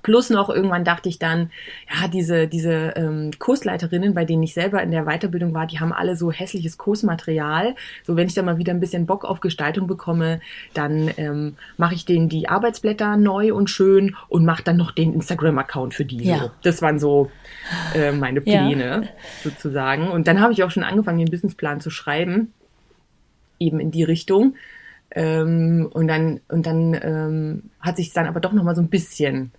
plus noch irgendwann dachte ich dann, ja, diese, diese ähm, Kursleiterinnen, bei denen ich selber in der Weiterbildung war, die haben alle so hässliches Kursmaterial. So, wenn ich da mal wieder ein bisschen Bock auf Gestaltung bekomme, dann ähm, mache ich denen die Arbeitsblätter neu und schön und mache dann noch den Instagram-Account für die. Ja. So. Das waren so äh, meine Ja. Pläne sozusagen. Und dann habe ich auch schon angefangen, den Businessplan zu schreiben, eben in die Richtung. Ähm, und dann, und dann ähm, hat sich dann aber doch noch mal so ein bisschen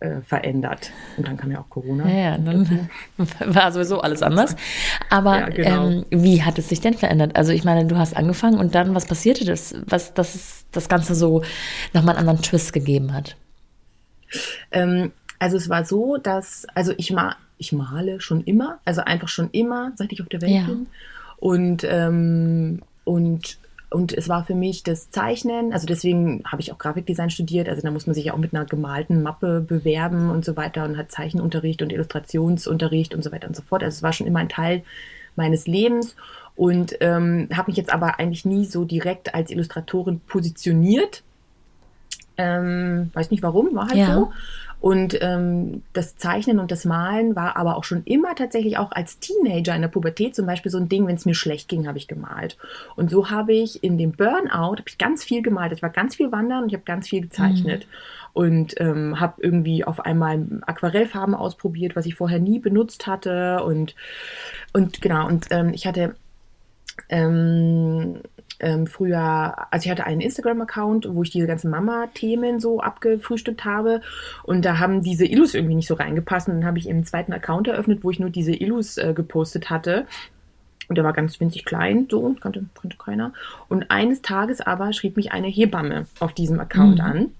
äh, verändert. Und dann kam ja auch Corona. Ja, ja, dann [laughs] war sowieso alles anders. Aber Ja, genau. ähm, wie hat es sich denn verändert? Also ich meine, du hast angefangen und dann, was passierte das? Was, dass es das Ganze so nochmal einen anderen Twist gegeben hat? Ähm, also es war so, dass, also ich, ma ich male schon immer, also einfach schon immer, seit ich auf der Welt Ja. bin. Und, ähm, und, und es war für mich das Zeichnen, also deswegen habe ich auch Grafikdesign studiert, also da muss man sich ja auch mit einer gemalten Mappe bewerben und so weiter und hat Zeichenunterricht und Illustrationsunterricht und so weiter und so fort. Also es war schon immer ein Teil meines Lebens und ähm, habe mich jetzt aber eigentlich nie so direkt als Illustratorin positioniert. Ähm, weiß nicht warum, war halt Ja. so. Und ähm, das Zeichnen und das Malen war aber auch schon immer tatsächlich auch als Teenager in der Pubertät zum Beispiel so ein Ding, wenn es mir schlecht ging, habe ich gemalt. Und so habe ich in dem Burnout ich ganz viel gemalt. Ich war ganz viel wandern und ich habe ganz viel gezeichnet. Und ähm, habe irgendwie auf einmal Aquarellfarben ausprobiert, was ich vorher nie benutzt hatte. Und, und genau, und ähm, ich hatte ähm, ähm, früher, also ich hatte einen Instagram-Account, wo ich diese ganzen Mama-Themen so abgefrühstückt habe und da haben diese Illus irgendwie nicht so reingepasst und dann habe ich eben einen zweiten Account eröffnet, wo ich nur diese Illus äh, gepostet hatte. Und der war ganz winzig klein, so, kannte, kannte keiner. Und eines Tages aber schrieb mich eine Hebamme auf diesem Account Mhm. an,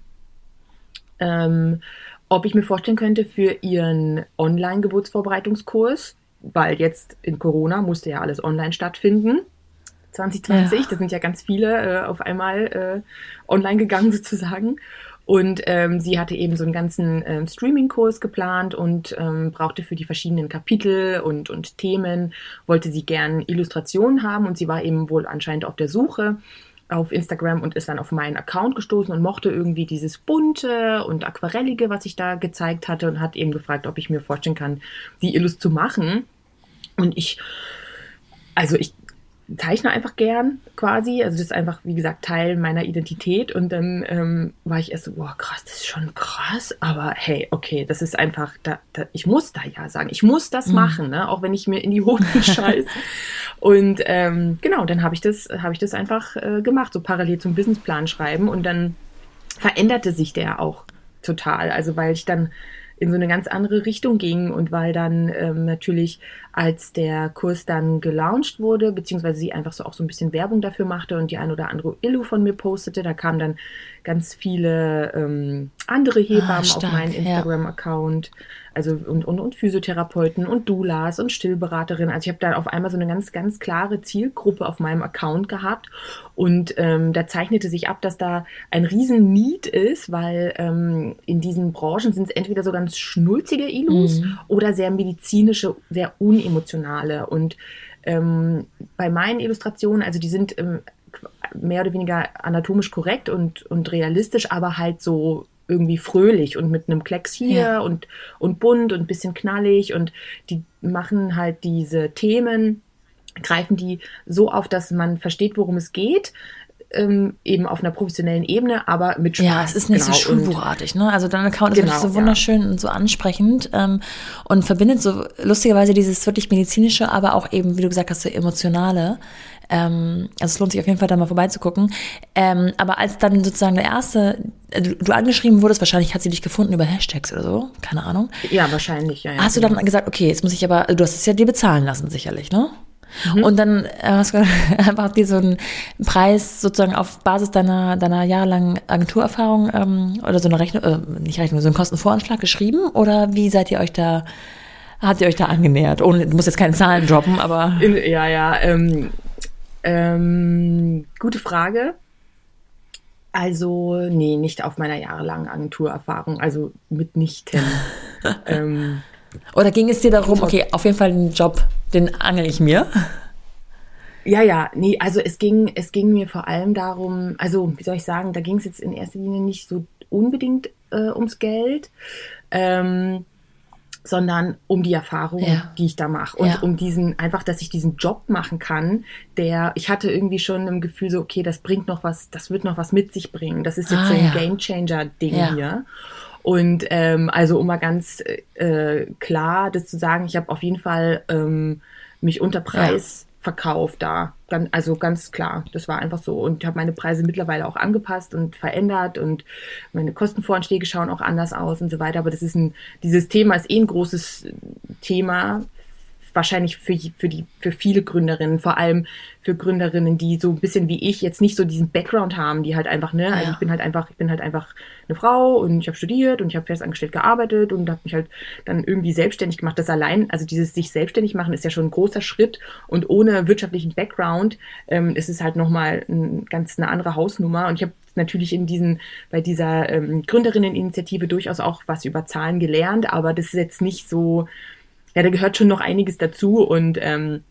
ähm, ob ich mir vorstellen könnte, für ihren Online-Geburtsvorbereitungskurs, weil jetzt in Corona musste ja alles online stattfinden, 2020, Ja. da sind ja ganz viele äh, auf einmal äh, online gegangen [laughs] sozusagen. Und ähm, sie hatte eben so einen ganzen ähm, Streaming-Kurs geplant und ähm, brauchte für die verschiedenen Kapitel und, und Themen, wollte sie gern Illustrationen haben und sie war eben wohl anscheinend auf der Suche auf Instagram und ist dann auf meinen Account gestoßen und mochte irgendwie dieses bunte und aquarellige, was ich da gezeigt hatte und hat eben gefragt, ob ich mir vorstellen kann, die Illus zu machen. Und ich, also ich zeichne einfach gern quasi. Also das ist einfach, wie gesagt, Teil meiner Identität. Und dann ähm, war ich erst so, boah, krass, das ist schon krass. Aber hey, okay, das ist einfach, da, da, ich muss da ja sagen, ich muss das Mhm. machen, ne? auch wenn ich mir in die Hosen [laughs] scheiß. Und ähm, genau, dann habe ich das, habe ich das einfach äh, gemacht, so parallel zum Businessplan schreiben. Und dann veränderte sich der auch total. Also weil ich dann in so eine ganz andere Richtung ging und weil dann ähm, natürlich, als der Kurs dann gelauncht wurde, beziehungsweise sie einfach so auch so ein bisschen Werbung dafür machte und die ein oder andere Illu von mir postete, da kamen dann ganz viele ähm, andere Hebammen auf stark, meinen ja. Also und, und, und Physiotherapeuten und Doulas und Stillberaterinnen. Also ich habe da auf einmal so eine ganz, ganz klare Zielgruppe auf meinem Account gehabt und ähm, da zeichnete sich ab, dass da ein riesen Need ist, weil ähm, in diesen Branchen sind es entweder so ganz schnulzige Ilus Mhm. oder sehr medizinische, sehr unemotionale. Und ähm, bei meinen Illustrationen, also die sind ähm, mehr oder weniger anatomisch korrekt und, und realistisch, aber halt so irgendwie fröhlich und mit einem Klecks hier Ja. und, und bunt und ein bisschen knallig und die machen halt diese Themen, greifen die so auf, dass man versteht, worum es geht, ähm, eben auf einer professionellen Ebene, aber mit Spaß. Ja, es ist nicht genau. so schulbuchartig, ne? Also dein Account ist Genau, wirklich so ja. wunderschön und so ansprechend ähm, und verbindet so lustigerweise dieses wirklich medizinische, aber auch eben, wie du gesagt hast, so emotionale. Ähm, also es lohnt sich auf jeden Fall da mal vorbeizugucken. Ähm, aber als dann sozusagen der erste, äh, du, du angeschrieben wurdest, wahrscheinlich hat sie dich gefunden über Hashtags oder so, keine Ahnung. Ja, wahrscheinlich, ja. ja Hast du dann gesagt, okay, jetzt muss ich aber, du hast es ja dir bezahlen lassen, sicherlich, ne? Mhm. Und dann äh, hast du [laughs] einfach dir so einen Preis sozusagen auf Basis deiner, deiner jahrelangen Agenturerfahrung ähm, oder so eine Rechnung, äh, nicht Rechnung, so einen Kostenvoranschlag geschrieben? Oder wie seid ihr euch da, habt ihr euch da angenähert? Ohne, du musst jetzt keine Zahlen droppen, aber. In, ja, ja. Ähm, ähm, gute Frage. Also, nee, nicht auf meiner jahrelangen Agenturerfahrung, also mitnichten. [laughs] ähm, Oder ging es dir darum, okay, auf jeden Fall den Job, den angel ich mir? ja, ja, nee, also es ging, es ging mir vor allem darum, also wie soll ich sagen, da ging es jetzt in erster Linie nicht so unbedingt äh, ums Geld, ähm, sondern um die Erfahrung, Ja. die ich da mache und Ja. um diesen einfach, dass ich diesen Job machen kann, der ich hatte irgendwie schon im Gefühl so, okay, das bringt noch was, das wird noch was mit sich bringen. Das ist jetzt Ah, so ein ja. Game Changer Ding hier. Und ähm, also um mal ganz äh, klar das zu sagen, ich habe auf jeden Fall ähm, mich unter Preis verkauft da. Gan- Also ganz klar, das war einfach so. Und ich habe meine Preise mittlerweile auch angepasst und verändert und meine Kostenvoranschläge schauen auch anders aus und so weiter. Aber das ist ein, dieses Thema ist eh ein großes Thema. Wahrscheinlich für, für, die, für viele Gründerinnen, vor allem für Gründerinnen, die so ein bisschen wie ich jetzt nicht so diesen Background haben, die halt einfach, ne, also Ja. ich bin halt einfach, ich bin halt einfach eine Frau und ich habe studiert und ich habe festangestellt gearbeitet und habe mich halt dann irgendwie selbstständig gemacht. Das allein, also dieses sich selbstständig machen ist ja schon ein großer Schritt und ohne wirtschaftlichen Background ähm, ist es halt nochmal ein, ganz eine andere Hausnummer und ich habe natürlich in diesen, bei dieser ähm, Gründerinneninitiative durchaus auch was über Zahlen gelernt, aber das ist jetzt nicht so, ja, da gehört schon noch einiges dazu und ähm,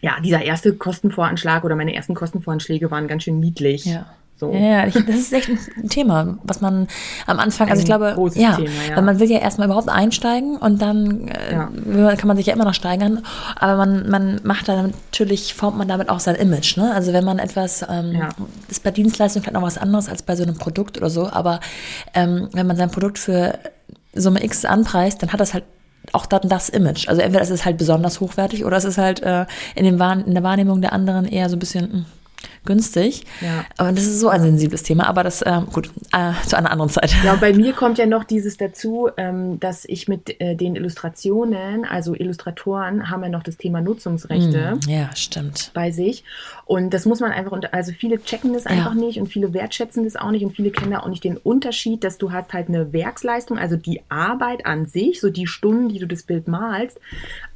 ja, dieser erste Kostenvoranschlag oder meine ersten Kostenvoranschläge waren ganz schön niedlich. Ja. So. Ja, ich, das ist echt ein Thema, was man am Anfang, also ich glaube, ja, Thema, ja. weil man will ja erstmal überhaupt einsteigen und dann äh, Ja. kann man sich ja immer noch steigern, aber man, man macht da natürlich, formt man damit auch sein Image, ne? Also wenn man etwas, ähm, Ja. das ist bei Dienstleistungen vielleicht noch was anderes als bei so einem Produkt oder so, aber ähm, wenn man sein Produkt für Summe X anpreist, dann hat das halt auch dann das Image. Also entweder ist es halt besonders hochwertig oder es ist halt äh, in, Wahrn in der Wahrnehmung der anderen eher so ein bisschen mh, günstig. Ja. Aber das ist so ein sensibles Thema, aber das, ähm, gut, äh, zu einer anderen Zeit. Ja, und bei mir [laughs] kommt ja noch dieses dazu, ähm, dass ich mit äh, den Illustrationen, also Illustratoren haben ja noch das Thema Nutzungsrechte. Hm, Ja, stimmt. bei sich. Und das muss man einfach, unter, also viele checken das einfach nicht und viele wertschätzen das auch nicht und viele kennen da auch nicht den Unterschied, dass du hast halt eine Werksleistung, also die Arbeit an sich, so die Stunden, die du das Bild malst.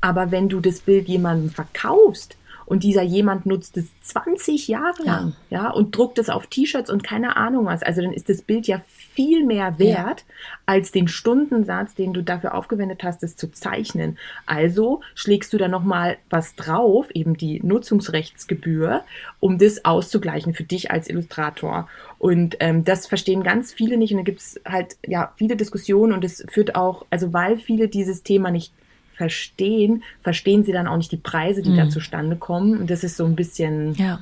Aber wenn du das Bild jemandem verkaufst, und dieser jemand nutzt es 20 Jahre Ja. lang, ja, und druckt es auf T-Shirts und keine Ahnung was. Also dann ist das Bild ja viel mehr wert als den Stundensatz, den du dafür aufgewendet hast, es zu zeichnen. Also schlägst du da nochmal was drauf, eben die Nutzungsrechtsgebühr, um das auszugleichen für dich als Illustrator. Und ähm, das verstehen ganz viele nicht und da gibt es halt ja viele Diskussionen und es führt auch, also weil viele dieses Thema nicht verstehen, verstehen sie dann auch nicht die Preise, die da zustande kommen. Und das ist so ein bisschen, Ja.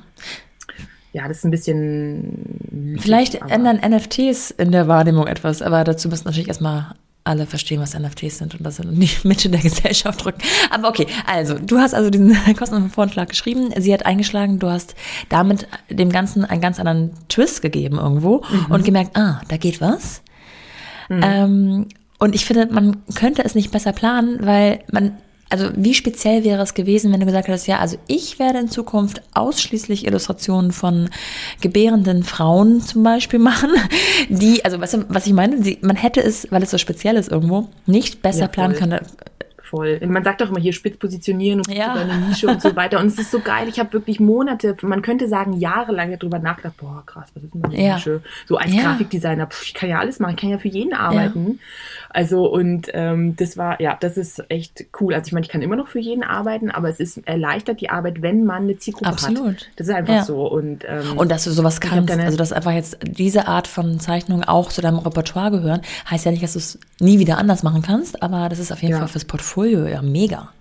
ja, das ist ein bisschen. Vielleicht ändern NFTs in der Wahrnehmung etwas, aber dazu müssen natürlich erstmal alle verstehen, was NFTs sind und das [laughs] in die Mitte der Gesellschaft rücken. Aber okay, also du hast also diesen [laughs] Kostenvorschlag geschrieben, sie hat eingeschlagen, du hast damit dem Ganzen einen ganz anderen Twist gegeben irgendwo und gemerkt, ah, da geht was. Ähm, und ich finde, man könnte es nicht besser planen, weil man, also wie speziell wäre es gewesen, wenn du gesagt hättest, ja, also ich werde in Zukunft ausschließlich Illustrationen von gebärenden Frauen zum Beispiel [laughs] machen, die, also weißt du, was ich meine? Sie, man hätte es, weil es so speziell ist irgendwo, nicht besser Ja, planen können. Voll. Man sagt doch immer hier spitz positionieren und Ja. ja. eine Nische und so weiter. Und es ist so geil. Ich habe wirklich Monate, man könnte sagen jahrelang darüber nachgedacht, boah, krass, was ist denn meine Ja. Nische? So als Ja. Grafikdesigner, pff, ich kann ja alles machen, ich kann ja für jeden arbeiten. Also und ähm, das war, ja, das ist echt cool. Also ich meine, ich kann immer noch für jeden arbeiten, aber es ist erleichtert die Arbeit, wenn man eine Zielgruppe Absolut. hat. Das ist einfach so. Und, ähm, Und dass du sowas kannst, also dass einfach jetzt diese Art von Zeichnungen auch zu deinem Repertoire gehören, heißt ja nicht, dass du es nie wieder anders machen kannst, aber das ist auf jeden. Fall fürs Portfolio ja mega.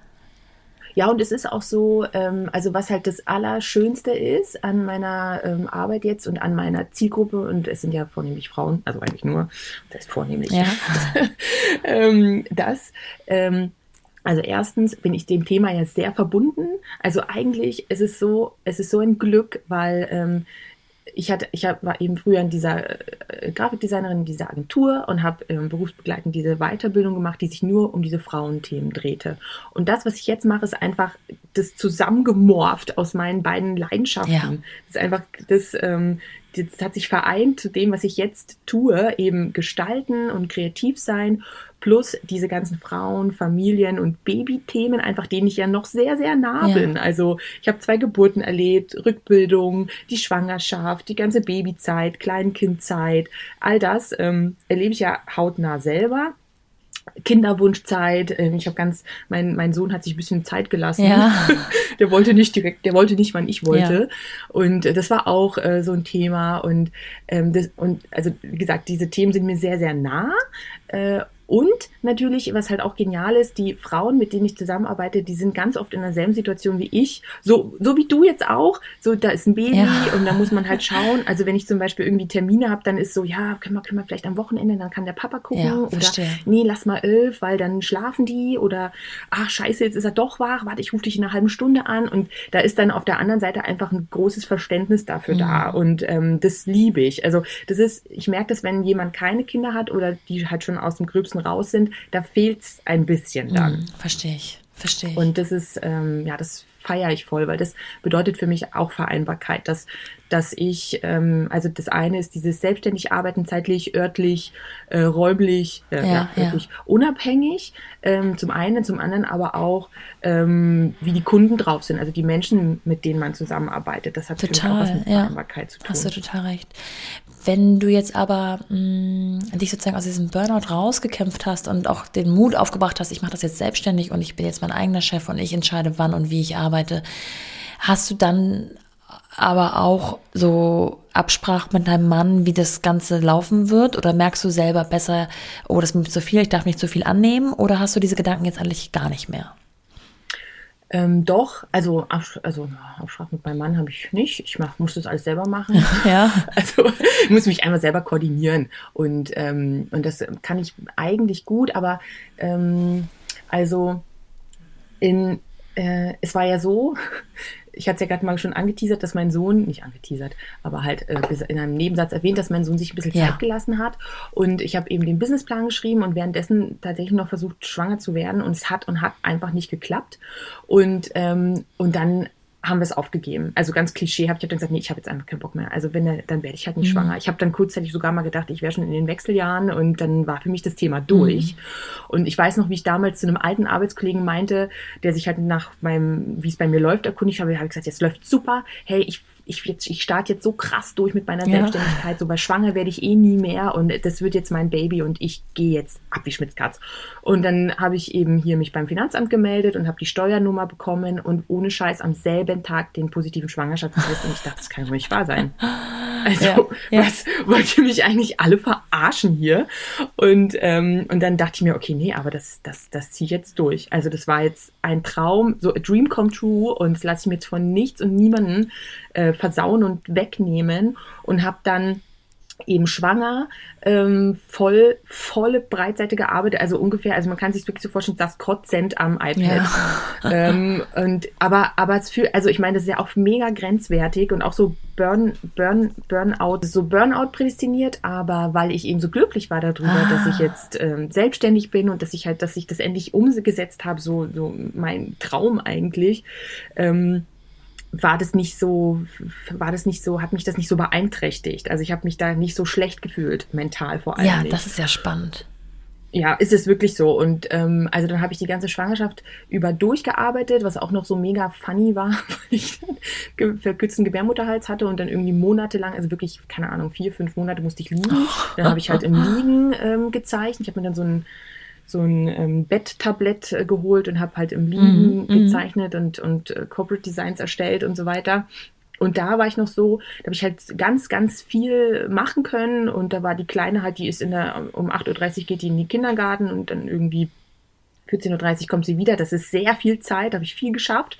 Ja, und es ist auch so, ähm, also was halt das Allerschönste ist an meiner ähm, Arbeit jetzt und an meiner Zielgruppe, und es sind ja vornehmlich Frauen, also eigentlich nur, das ist vornehmlich, Ja. [laughs] ähm, das, ähm, also erstens bin ich dem Thema ja sehr verbunden. Also eigentlich ist es so, es ist so ein Glück, weil ähm, ich hatte, ich hab, war eben früher in dieser äh, Grafikdesignerin in dieser Agentur und habe ähm, berufsbegleitend diese Weiterbildung gemacht, die sich nur um diese Frauenthemen drehte. Und das, was ich jetzt mache, ist einfach das zusammengemorpht aus meinen beiden Leidenschaften. Ja. Das ist einfach das, ähm, das hat sich vereint zu dem, was ich jetzt tue, eben gestalten und kreativ sein, plus diese ganzen Frauen, Familien und Babythemen, einfach denen ich ja noch sehr, sehr nah Ja. bin. Also ich habe zwei Geburten erlebt, Rückbildung, die Schwangerschaft, die ganze Babyzeit, Kleinkindzeit, all das ähm, erlebe ich ja hautnah selber. Kinderwunschzeit, ähm, ich habe ganz, mein, mein Sohn hat sich ein bisschen Zeit gelassen. Ja. [laughs] der wollte nicht direkt, der wollte nicht, wann ich wollte. Und äh, das war auch äh, so ein Thema. Und, ähm, das, und also wie gesagt, diese Themen sind mir sehr, sehr nah. Äh, und natürlich, was halt auch genial ist, die Frauen, mit denen ich zusammenarbeite, die sind ganz oft in derselben Situation wie ich. So, so wie du jetzt auch. So, da ist ein Baby Ja. und da muss man halt schauen. Also wenn ich zum Beispiel irgendwie Termine habe, dann ist so, ja, können wir, können wir vielleicht am Wochenende, dann kann der Papa gucken. Ja, oder nee, lass mal elf, weil dann schlafen die. Oder ach scheiße, jetzt ist er doch wach, warte, ich rufe dich in einer halben Stunde an. Und da ist dann auf der anderen Seite einfach ein großes Verständnis dafür da. Und ähm, das liebe ich. Also das ist, ich merke das, wenn jemand keine Kinder hat oder die halt schon aus dem Gröbsten raus sind, da fehlt's ein bisschen dann. Hm, verstehe ich. Verstehe ich. Und das ist, ähm, ja, das feiere ich voll, weil das bedeutet für mich auch Vereinbarkeit, dass, dass ich, ähm, also das eine ist dieses selbstständig arbeiten, zeitlich, örtlich, äh, räumlich, äh, Ja, ja, ja. wirklich unabhängig, ähm, zum einen, zum anderen aber auch, ähm, wie die Kunden drauf sind, also die Menschen, mit denen man zusammenarbeitet. Das hat für mich auch was Total, mit. Vereinbarkeit zu tun. Hast du total recht. Wenn du jetzt aber mh, dich sozusagen aus diesem Burnout rausgekämpft hast und auch den Mut aufgebracht hast, ich mache das jetzt selbstständig und ich bin jetzt mein eigener Chef und ich entscheide, wann und wie ich arbeite, hast du dann aber auch so Absprache mit deinem Mann, wie das Ganze laufen wird? Oder merkst du selber besser, oh, das ist mir zu viel, ich darf nicht zu viel annehmen? Oder hast du diese Gedanken jetzt eigentlich gar nicht mehr? Ähm, doch, also, Abs- also Absprache mit meinem Mann habe ich nicht. Ich mach, muss das alles selber machen. [laughs] Ja. [laughs] Also ich muss mich einmal selber koordinieren und, ähm, und das kann ich eigentlich gut, aber ähm, also in, äh, es war ja so, [laughs] ich hatte es ja gerade mal schon angeteasert, dass mein Sohn, nicht angeteasert, aber halt äh, in einem Nebensatz erwähnt, dass mein Sohn sich ein bisschen Ja. Zeit gelassen hat. Und ich habe eben den Businessplan geschrieben und währenddessen tatsächlich noch versucht, schwanger zu werden. Und es hat und hat einfach nicht geklappt. Und, ähm, und dann haben wir es aufgegeben. Also ganz klischeehaft. Ich habe dann gesagt, nee, ich habe jetzt einfach keinen Bock mehr. Also wenn dann werde ich halt nicht schwanger. Ich habe dann kurzzeitig sogar mal gedacht, ich wäre schon in den Wechseljahren und dann war für mich das Thema durch. Und ich weiß noch, wie ich damals zu einem alten Arbeitskollegen meinte, der sich halt nach meinem, wie es bei mir läuft, erkundigt habe, habe ich gesagt, jetzt läuft super. Hey, ich ich, jetzt, ich starte jetzt so krass durch mit meiner Ja. Selbstständigkeit, so bei Schwanger werde ich eh nie mehr und das wird jetzt mein Baby und ich gehe jetzt ab wie Schmitzkatz. Und dann habe ich eben hier mich beim Finanzamt gemeldet und habe die Steuernummer bekommen und ohne Scheiß am selben Tag den positiven Schwangerschaftstest und ich dachte, das kann doch nicht wahr sein. [laughs] Also, Ja, ja. was wollt ihr mich eigentlich alle verarschen hier? Und, ähm, und dann dachte ich mir, okay, nee, aber das, das, das ziehe ich jetzt durch. Also, das war jetzt ein Traum, so a dream come true und das lasse ich mir jetzt von nichts und niemanden äh, versauen und wegnehmen und habe dann eben schwanger, ähm, voll, volle Breitseite gearbeitet, also ungefähr, also man kann sich wirklich so vorstellen, das kotzend am iPad. [laughs] ähm, und aber, aber es für, also ich meine, das ist ja auch mega grenzwertig und auch so Burn, Burn, Burnout, so Burnout prädestiniert, aber weil ich eben so glücklich war darüber, Ah. dass ich jetzt ähm, selbstständig bin und dass ich halt, dass ich das endlich umgesetzt habe, so, so mein Traum eigentlich, ähm, war das nicht so, war das nicht so, hat mich das nicht so beeinträchtigt. Also ich habe mich da nicht so schlecht gefühlt, mental vor allem. Ja, das ist ja spannend. Ja, ist es wirklich so. Und ähm, also dann habe ich die ganze Schwangerschaft über durchgearbeitet, was auch noch so mega funny war, [laughs] weil ich dann verkürzten Gebärmutterhals hatte und dann irgendwie monatelang, also wirklich, keine Ahnung, vier, fünf Monate musste ich liegen. Dann habe ich halt im Liegen ähm, gezeichnet. Ich habe mir dann so ein so ein ähm, Betttablett äh, geholt und habe halt im Liegen Mhm, mhm. gezeichnet und, und äh, Corporate Designs erstellt und so weiter. Und da war ich noch so, da habe ich halt ganz, ganz viel machen können. Und da war die Kleine halt, die ist in der, um 8.30 Uhr geht die in den Kindergarten und dann irgendwie 14.30 Uhr kommt sie wieder. Das ist sehr viel Zeit, habe ich viel geschafft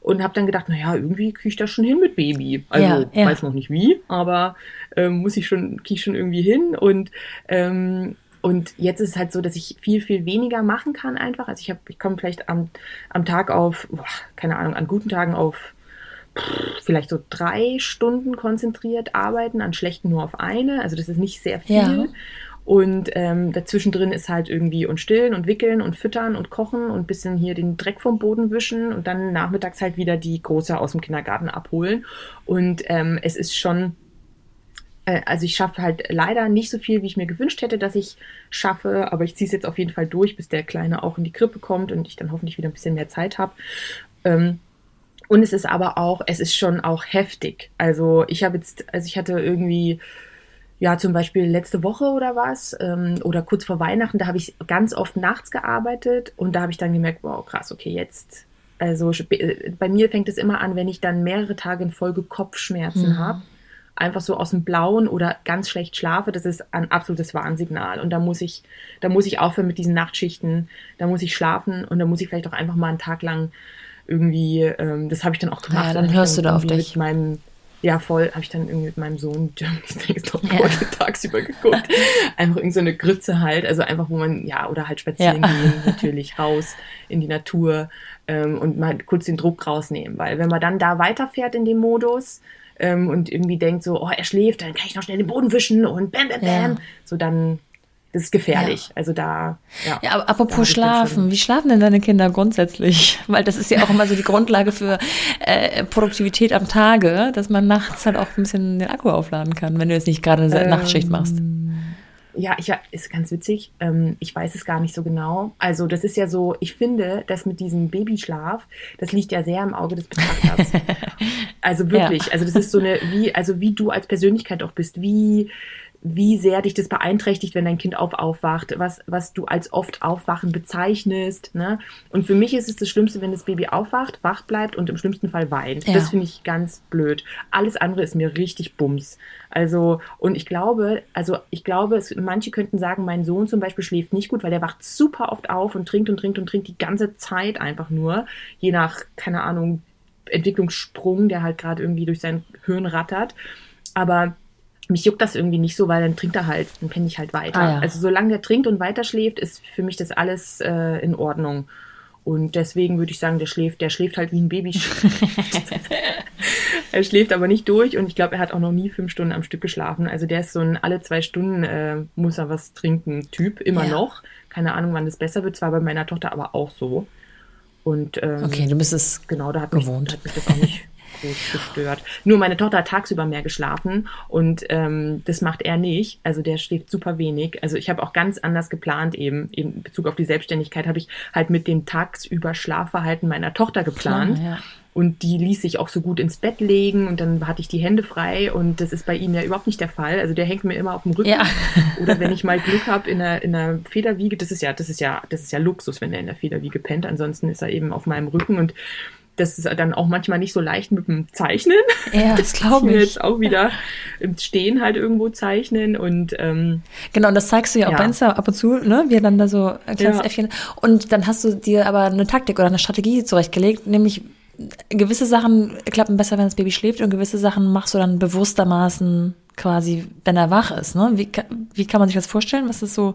und habe dann gedacht, naja, irgendwie kriege ich das schon hin mit Baby. Also Ja, ja. weiß noch nicht wie, aber ähm, muss ich schon, kriege ich schon irgendwie hin. Und ähm, und jetzt ist es halt so, dass ich viel, viel weniger machen kann einfach. Also ich habe, ich komme vielleicht am, am Tag auf, boah, keine Ahnung, an guten Tagen auf pff, vielleicht so drei Stunden konzentriert arbeiten, an schlechten nur auf eine. Also das ist nicht sehr viel. Ja. Und ähm, dazwischen drin ist halt irgendwie und stillen und wickeln und füttern und kochen und bisschen hier den Dreck vom Boden wischen und dann nachmittags halt wieder die Große aus dem Kindergarten abholen. Und ähm, es ist schon, also ich schaffe halt leider nicht so viel, wie ich mir gewünscht hätte, dass ich schaffe, aber ich ziehe es jetzt auf jeden Fall durch, bis der Kleine auch in die Krippe kommt und ich dann hoffentlich wieder ein bisschen mehr Zeit habe. Ähm, und es ist aber auch, es ist schon auch heftig. Also ich habe jetzt, also ich hatte irgendwie, ja, zum Beispiel letzte Woche oder was, ähm, oder kurz vor Weihnachten, da habe ich ganz oft nachts gearbeitet und da habe ich dann gemerkt, wow, krass, okay, jetzt, also äh, bei mir fängt es immer an, wenn ich dann mehrere Tage in Folge Kopfschmerzen Mhm. habe, einfach so aus dem Blauen oder ganz schlecht schlafe, das ist ein absolutes Warnsignal. Und da muss ich, da muss ich aufhören mit diesen Nachtschichten, da muss ich schlafen und da muss ich vielleicht auch einfach mal einen Tag lang irgendwie, ähm, das habe ich dann auch gemacht. Ja, dann ich hörst du da auf dich. Mit meinem, ja, voll, habe ich dann irgendwie mit meinem Sohn Germany's Next Top Ja. Tagsüber geguckt. einfach irgend so eine Grütze halt, also einfach, wo man, ja, oder halt spazieren Ja. gehen, natürlich raus in die Natur ähm, und mal kurz den Druck rausnehmen. Weil wenn man dann da weiterfährt in dem Modus ähm, und irgendwie denkt so, oh, er schläft, dann kann ich noch schnell den Boden wischen und bam, bam, bam, Ja. so dann, das ist gefährlich. Also da, ja. Ja, aber Da apropos dann Schlafen, wie schlafen denn deine Kinder grundsätzlich? [laughs] Weil das ist ja auch immer so die Grundlage für äh, Produktivität am Tage, dass man nachts halt auch ein bisschen den Akku aufladen kann, wenn du jetzt nicht gerade eine Ähm, Nachtschicht machst. Ja, ich, ist ganz witzig. Ähm, ich weiß es gar nicht so genau. Also das ist ja so, ich finde, dass mit diesem Babyschlaf, das liegt ja sehr im Auge des Betrachters. [laughs] also wirklich, Ja. also das ist so eine, wie, also wie du als Persönlichkeit auch bist, wie, wie sehr dich das beeinträchtigt, wenn dein Kind auf aufwacht, was, was du als oft Aufwachen bezeichnest. Ne? Und für mich ist es das Schlimmste, wenn das Baby aufwacht, wach bleibt und im schlimmsten Fall weint. Ja. Das finde ich ganz blöd. Alles andere ist mir richtig Bums. Also, und ich glaube, also ich glaube, es, manche könnten sagen, mein Sohn zum Beispiel schläft nicht gut, weil der wacht super oft auf und trinkt und trinkt und trinkt die ganze Zeit einfach nur, je nach, keine Ahnung, Entwicklungssprung, der halt gerade irgendwie durch sein Hirn rattert. Aber mich juckt das irgendwie nicht so, weil dann trinkt er halt, dann penne ich halt weiter. Ah, ja. Also solange der trinkt und weiter schläft, ist für mich das alles äh, in Ordnung. Und deswegen würde ich sagen, der schläft, der schläft halt wie ein Baby. [laughs] er schläft aber nicht durch und ich glaube, er hat auch noch nie fünf Stunden am Stück geschlafen. Also der ist so ein alle zwei Stunden äh, muss er was trinken Typ, immer Ja. noch. Keine Ahnung, wann das besser wird. Zwar bei meiner Tochter aber auch so. Und ähm, Okay, du bist es. Genau, da hat mich, gewohnt. hat mich das auch nicht groß gestört. Nur meine Tochter hat tagsüber mehr geschlafen und ähm, das macht er nicht. Also der schläft super wenig. Also ich habe auch ganz anders geplant eben in Bezug auf die Selbstständigkeit habe ich halt mit dem tagsüber Schlafverhalten meiner Tochter geplant. Klar, ja. Und die ließ sich auch so gut ins Bett legen und dann hatte ich die Hände frei und das ist bei ihm ja überhaupt nicht der Fall. Also der hängt mir immer auf dem Rücken. Ja. [laughs] Oder wenn ich mal Glück habe in einer, in einer Federwiege, das ist ja, das ist ja, das ist ja Luxus, wenn er in der Federwiege pennt. Ansonsten ist er eben auf meinem Rücken und das ist dann auch manchmal nicht so leicht mit dem Zeichnen. Ja, [laughs] das glaube wir ich. jetzt auch wieder im Stehen halt irgendwo zeichnen und ähm, Genau, und das zeigst du ja auch Ja. bei Insta ab und zu, ne? Wie er dann da so ein kleines Ja. Äffchen. Und dann hast du dir aber eine Taktik oder eine Strategie zurechtgelegt, nämlich gewisse Sachen klappen besser, wenn das Baby schläft und gewisse Sachen machst du dann bewusstermaßen quasi, wenn er wach ist, ne? Wie, wie kann man sich das vorstellen? Was ist so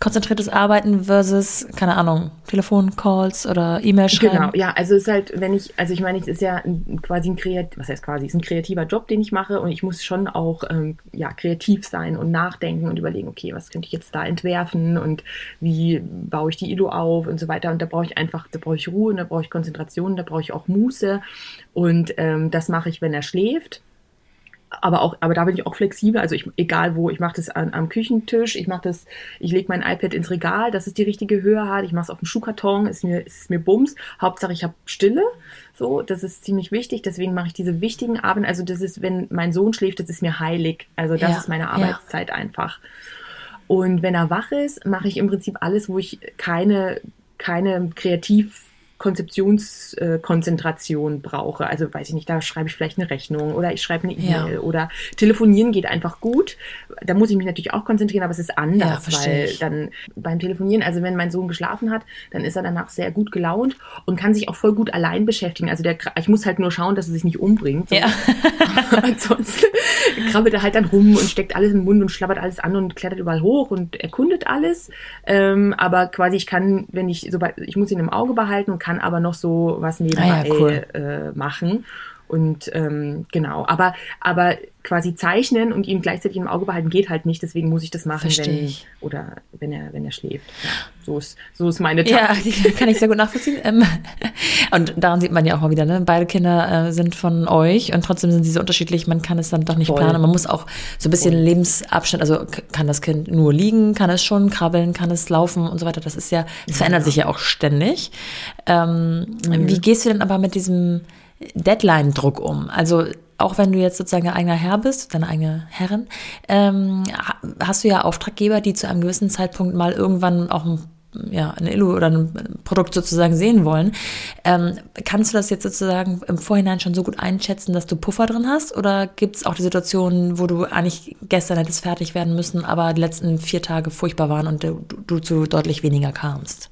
konzentriertes Arbeiten versus, keine Ahnung, Telefoncalls oder E-Mail schreiben? Genau, ja, also es ist halt, wenn ich, also ich meine, es ist ja ein, quasi ein kreat, was heißt quasi, ist ein kreativer Job, den ich mache und ich muss schon auch ähm, ja kreativ sein und nachdenken und überlegen, okay, was könnte ich jetzt da entwerfen und wie baue ich die ILO auf und so weiter. Und da brauche ich einfach, da brauche ich Ruhe, da brauche ich Konzentration, da brauche ich auch Muße. Und ähm, das mache ich, wenn er schläft aber auch, aber da bin ich auch flexibel. Also ich, egal wo, ich mache das an, am Küchentisch, ich mache das, ich lege mein iPad ins Regal, dass es die richtige Höhe hat. Ich mache es auf dem Schuhkarton, ist mir, ist mir Bums. Hauptsache ich habe Stille. So, das ist ziemlich wichtig. Deswegen mache ich diese wichtigen Abende. Also das ist, wenn mein Sohn schläft, das ist mir heilig. Also das Ja, ist meine ja. Arbeitszeit einfach. Und wenn er wach ist, mache ich im Prinzip alles, wo ich keine, keine kreativ Konzeptionskonzentration äh, brauche. Also weiß ich nicht, da schreibe ich vielleicht eine Rechnung oder ich schreibe eine E-Mail ja. oder telefonieren geht einfach gut. Da muss ich mich natürlich auch konzentrieren, aber es ist anders, ja, weil ich. dann beim Telefonieren, also wenn mein Sohn geschlafen hat, dann ist er danach sehr gut gelaunt und kann sich auch voll gut allein beschäftigen. Also der, ich muss halt nur schauen, dass er sich nicht umbringt. So. Ja. [laughs] ansonsten krabbelt er halt dann rum und steckt alles im Mund und schlabbert alles an und klettert überall hoch und erkundet alles. Ähm, aber quasi ich kann, wenn ich, sobald, ich muss ihn im Auge behalten und kann aber noch so was nebenbei ah ja, cool. äh, machen. Und ähm, genau, aber, aber quasi zeichnen und ihn gleichzeitig im Auge behalten geht halt nicht, deswegen muss ich das machen, Versteh wenn ich. oder wenn er, wenn er schläft. Ja, so ist, so ist meine Taktik. Ja, kann ich sehr gut nachvollziehen. [laughs] Ähm, [laughs] und daran sieht man ja auch mal wieder, ne? Beide Kinder äh, sind von euch und trotzdem sind sie so unterschiedlich, man kann es dann doch nicht Voll. planen. Man muss auch so ein bisschen Voll. Lebensabschnitt, also kann das Kind nur liegen, kann es schon krabbeln, kann es laufen und so weiter. Das ist ja, das verändert ja. sich ja auch ständig. Ähm, mhm. Wie gehst du denn aber mit diesem Deadline-Druck um? Also auch wenn du jetzt sozusagen ein eigener Herr bist, deine eigene Herrin, ähm, hast du ja Auftraggeber, die zu einem gewissen Zeitpunkt mal irgendwann auch ein ja, ein Illu oder ein Produkt sozusagen sehen wollen. Ähm, kannst du das jetzt sozusagen im Vorhinein schon so gut einschätzen, dass du Puffer drin hast? Oder gibt es auch die Situationen, wo du eigentlich gestern hättest fertig werden müssen, aber die letzten vier Tage furchtbar waren und du, du zu deutlich weniger kamst?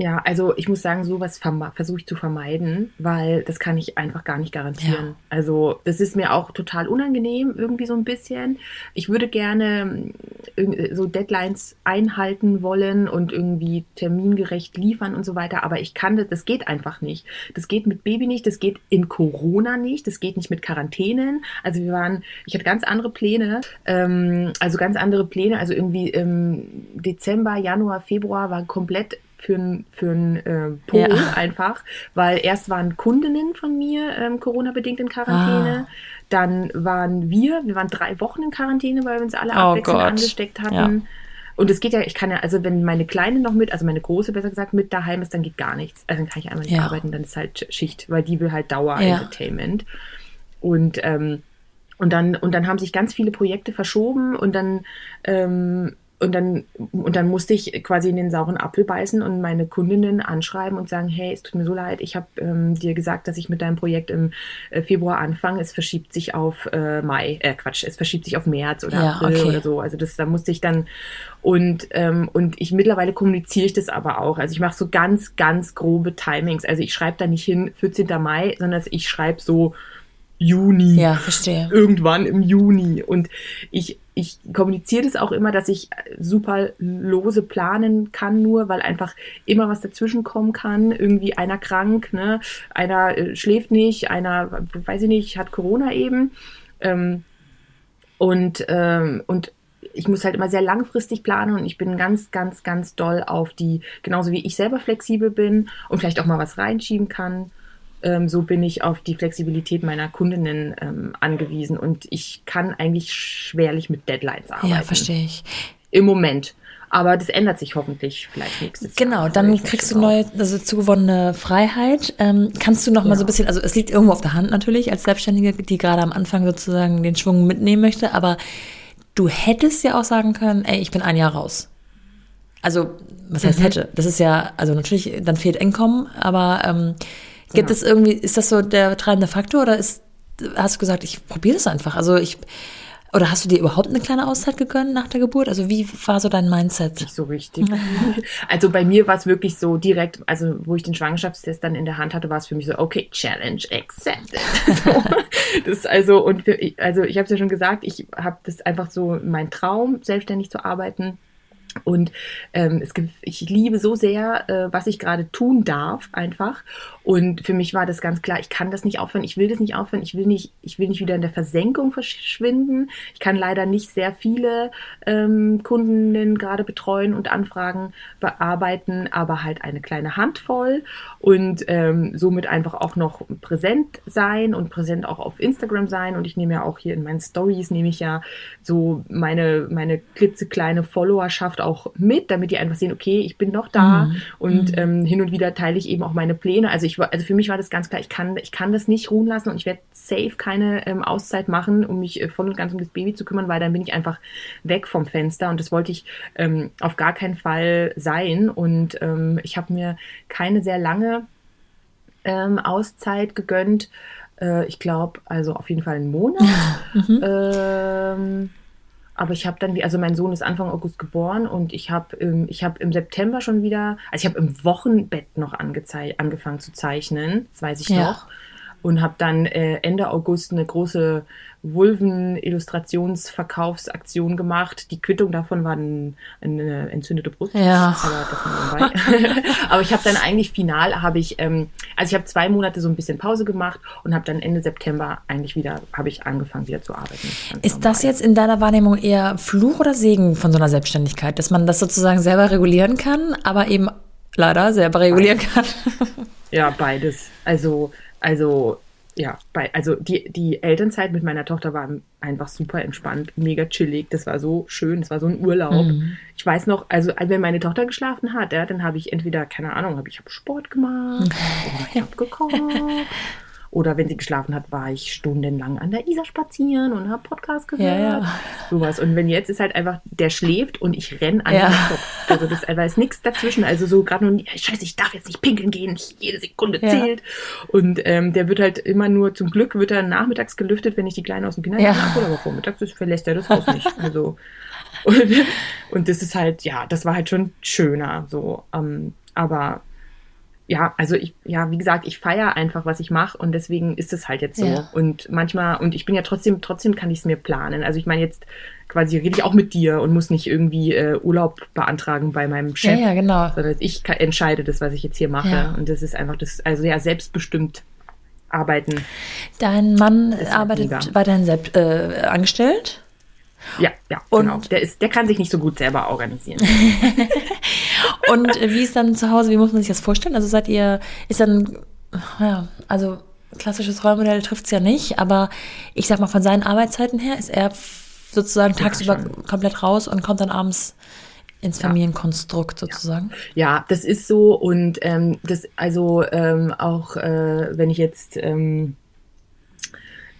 Ja, also ich muss sagen, sowas versuche ich zu vermeiden, weil das kann ich einfach gar nicht garantieren. Ja. Also das ist mir auch total unangenehm, irgendwie so ein bisschen. Ich würde gerne ähm, so Deadlines einhalten wollen und irgendwie termingerecht liefern und so weiter, aber ich kann das, das geht einfach nicht. Das geht mit Baby nicht, das geht in Corona nicht, das geht nicht mit Quarantänen. Also wir waren, ich hatte ganz andere Pläne, ähm, also ganz andere Pläne, also irgendwie im Dezember, Januar, Februar war komplett für ein, für äh, Pol ja. [laughs] einfach, weil erst waren Kundinnen von mir ähm, Corona-bedingt in Quarantäne. Ah. Dann waren wir, wir waren drei Wochen in Quarantäne, weil wir uns alle oh abwechselnd Gott. angesteckt hatten. Ja. Und es geht ja, ich kann ja, also wenn meine Kleine noch mit, also meine Große besser gesagt, mit daheim ist, dann geht gar nichts. Also dann kann ich einmal nicht ja. arbeiten, dann ist halt Schicht, weil die will halt Dauer-Entertainment. Und ähm, und dann, und dann haben sich ganz viele Projekte verschoben und dann ähm, und dann, und dann musste ich quasi in den sauren Apfel beißen und meine Kundinnen anschreiben und sagen, hey, es tut mir so leid, ich habe ähm, dir gesagt, dass ich mit deinem Projekt im äh, Februar anfange. Es verschiebt sich auf äh, Mai, äh, Quatsch, es verschiebt sich auf März oder ja, April okay. oder so. Also das, da musste ich dann und ähm, und ich mittlerweile kommuniziere ich das aber auch. Also ich mache so ganz, ganz grobe Timings. Also ich schreibe da nicht hin 14. Mai, sondern ich schreibe so Juni. Ja, verstehe. Irgendwann im Juni. Und ich, ich kommuniziere das auch immer, dass ich super lose planen kann, nur weil einfach immer was dazwischen kommen kann. Irgendwie einer krank, ne? einer äh, schläft nicht, einer, weiß ich nicht, hat Corona eben. Ähm, und, ähm, und ich muss halt immer sehr langfristig planen und ich bin ganz, ganz, ganz doll auf die, genauso wie ich selber flexibel bin und vielleicht auch mal was reinschieben kann ähm, so bin ich auf die Flexibilität meiner Kundinnen ähm, angewiesen und ich kann eigentlich schwerlich mit Deadlines arbeiten. Ja, verstehe ich. Im Moment. Aber das ändert sich hoffentlich vielleicht nächstes genau, Jahr. Genau, dann kriegst du neue, also zugewonnene Freiheit. Ähm, kannst du noch ja. mal so ein bisschen, also es liegt irgendwo auf der Hand natürlich als Selbstständige, die gerade am Anfang sozusagen den Schwung mitnehmen möchte, aber du hättest ja auch sagen können, ey, ich bin ein Jahr raus. Also, was heißt mhm. hätte? Das ist ja, also natürlich, dann fehlt Einkommen, aber ähm, Gibt ja. es irgendwie, ist das so der treibende Faktor oder ist, hast du gesagt, ich probiere das einfach? Also ich, oder hast du dir überhaupt eine kleine Auszeit gegönnt nach der Geburt? Also wie war so dein Mindset? Nicht so richtig. [laughs] also bei mir war es wirklich so direkt, also wo ich den Schwangerschaftstest dann in der Hand hatte, war es für mich so, okay, Challenge accepted. [laughs] so, das also und für, also ich habe es ja schon gesagt, ich habe das einfach so mein Traum, selbstständig zu arbeiten und ähm, es gibt, ich liebe so sehr, äh, was ich gerade tun darf, einfach. Und für mich war das ganz klar, ich kann das nicht aufhören, ich will das nicht aufhören, ich will nicht, ich will nicht wieder in der Versenkung verschwinden. Ich kann leider nicht sehr viele ähm, Kundinnen gerade betreuen und Anfragen bearbeiten, aber halt eine kleine Handvoll und ähm, somit einfach auch noch präsent sein und präsent auch auf Instagram sein. Und ich nehme ja auch hier in meinen Stories, nehme ich ja so meine, meine klitzekleine Followerschaft oft auch mit, damit die einfach sehen, okay, ich bin noch da mhm. und mhm. ähm, hin und wieder teile ich eben auch meine Pläne. Also ich war, also für mich war das ganz klar, ich kann, ich kann das nicht ruhen lassen und ich werde safe keine ähm, Auszeit machen, um mich äh, voll und ganz um das Baby zu kümmern, weil dann bin ich einfach weg vom Fenster und das wollte ich ähm, auf gar keinen Fall sein. Und ähm, ich habe mir keine sehr lange ähm, Auszeit gegönnt. Äh, ich glaube, also auf jeden Fall einen Monat. [laughs] mhm. ähm, aber ich habe dann, also mein Sohn ist Anfang August geboren und ich habe ähm, ich hab im September schon wieder, also ich habe im Wochenbett noch angefangen zu zeichnen, das weiß ich ja. noch. Und habe dann äh, Ende August eine große Vulven-Illustrationsverkaufsaktion gemacht. Die Quittung davon war ein, eine entzündete Brust. Ja. Aber, [laughs] aber ich habe dann eigentlich final, habe ich, ähm, also ich habe zwei Monate so ein bisschen Pause gemacht und habe dann Ende September eigentlich wieder, habe ich angefangen wieder zu arbeiten. Ist normal. das jetzt in deiner Wahrnehmung eher Fluch oder Segen von so einer Selbstständigkeit, dass man das sozusagen selber regulieren kann, aber eben leider selber regulieren kann? [laughs] Ja, beides. Also, also ja, bei, also die, die Elternzeit mit meiner Tochter war einfach super entspannt, mega chillig. Das war so schön, das war so ein Urlaub. Mhm. Ich weiß noch, also wenn meine Tochter geschlafen hat, ja, dann habe ich entweder, keine Ahnung, habe ich hab Sport gemacht, [laughs] oder ich habe gekocht. Oder wenn sie geschlafen hat, war ich stundenlang an der Isar spazieren und habe Podcast gehört. Ja, ja. Sowas. Und wenn jetzt ist halt einfach, der schläft und ich renn an ja. den Kopf. Also das da ist nichts dazwischen. Also so gerade nur, scheiße, ich darf jetzt nicht pinkeln gehen, jede Sekunde zählt. Und ähm, der wird halt immer nur, zum Glück wird er nachmittags gelüftet, wenn ich die Kleine aus dem Kindergarten ja. abhole, aber vormittags verlässt er das Haus nicht. [laughs] Also und, und das ist halt, ja, das war halt schon schöner. So, ähm, aber ja, also ich, ja, wie gesagt, ich feiere einfach, was ich mache und deswegen ist es halt jetzt so. Ja. Und manchmal, und ich bin ja trotzdem, trotzdem kann ich es mir planen. Also ich meine, jetzt quasi rede ich auch mit dir und muss nicht irgendwie äh, Urlaub beantragen bei meinem Chef. Ja, ja, genau. Sondern ich entscheide das, was ich jetzt hier mache. Ja. Und das ist einfach das, also ja, selbstbestimmt arbeiten. Dein Mann arbeitet weiterhin selbst äh, angestellt? Ja, ja, und genau. Der, ist, der kann sich nicht so gut selber organisieren. [laughs] und wie ist dann zu Hause, wie muss man sich das vorstellen? Also seid ihr, ist dann, ja, also klassisches Rollmodell trifft es ja nicht, aber ich sag mal, von seinen Arbeitszeiten her ist er sozusagen ja, tagsüber schon. komplett raus und kommt dann abends ins Familienkonstrukt sozusagen. Ja, das ist so und ähm, das also ähm, auch äh, wenn ich jetzt ähm,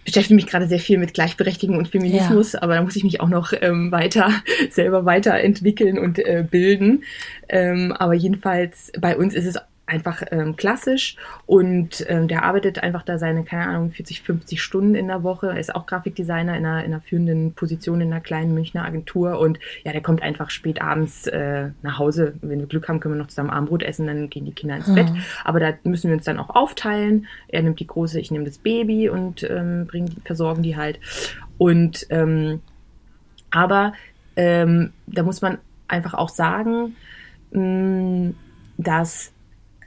beschäftige mich gerade sehr viel mit Gleichberechtigung und Feminismus, ja. aber da muss ich mich auch noch ähm, weiter selber weiterentwickeln und äh, bilden. Ähm, aber jedenfalls bei uns ist es einfach ähm, klassisch und ähm, der arbeitet einfach da seine, keine Ahnung, 40, 50 Stunden in der Woche. Er ist auch Grafikdesigner in einer, in einer führenden Position in einer kleinen Münchner Agentur und ja, der kommt einfach spät abends äh, nach Hause. Wenn wir Glück haben, können wir noch zusammen Abendbrot essen, dann gehen die Kinder ins mhm. Bett. Aber da müssen wir uns dann auch aufteilen. Er nimmt die große, ich nehme das Baby und ähm, bring, versorgen die halt. Und ähm, aber ähm, da muss man einfach auch sagen, mh, mm, dass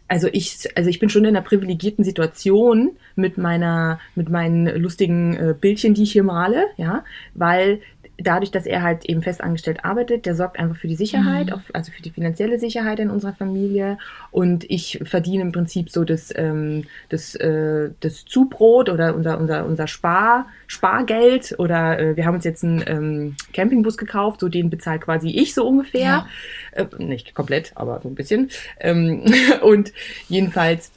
also ich, also ich bin schon in einer privilegierten Situation mit meiner, mit meinen lustigen äh, Bildchen, die ich hier male, ja, weil dadurch, dass er halt eben festangestellt arbeitet, der sorgt einfach für die Sicherheit, mhm. also für die finanzielle Sicherheit in unserer Familie. Und ich verdiene im Prinzip so das, ähm, das, äh, das Zubrot oder unser, unser, unser Spar, Spargeld. Oder äh, wir haben uns jetzt einen ähm, Campingbus gekauft, so den bezahlt quasi ich so ungefähr. Ja. Äh, nicht komplett, aber so ein bisschen. Ähm, [laughs] und jedenfalls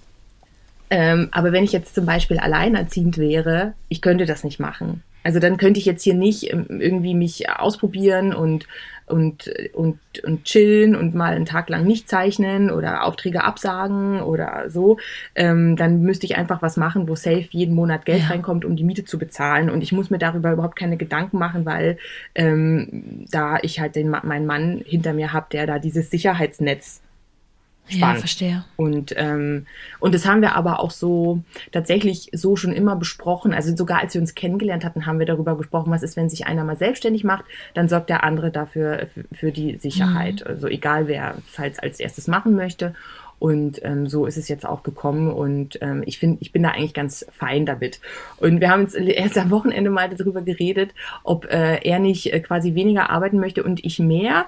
ähm, aber wenn ich jetzt zum Beispiel alleinerziehend wäre, ich könnte das nicht machen. Also dann könnte ich jetzt hier nicht ähm, irgendwie mich ausprobieren und, und, und, und chillen und mal einen Tag lang nicht zeichnen oder Aufträge absagen oder so. Ähm, dann müsste ich einfach was machen, wo safe jeden Monat Geld ja. reinkommt, um die Miete zu bezahlen. Und ich muss mir darüber überhaupt keine Gedanken machen, weil ähm, da ich halt den, meinen Mann hinter mir habe, der da dieses Sicherheitsnetz spannend. Ja, verstehe. Und, ähm, und das haben wir aber auch so tatsächlich so schon immer besprochen. Also sogar als wir uns kennengelernt hatten, haben wir darüber gesprochen, was ist, wenn sich einer mal selbstständig macht, dann sorgt der andere dafür für, die Sicherheit. Mhm. Also egal, wer es halt als erstes machen möchte. Und ähm, so ist es jetzt auch gekommen und ähm, ich finde, ich bin da eigentlich ganz fein damit. Und wir haben uns erst am Wochenende mal darüber geredet, ob äh, er nicht äh, quasi weniger arbeiten möchte und ich mehr.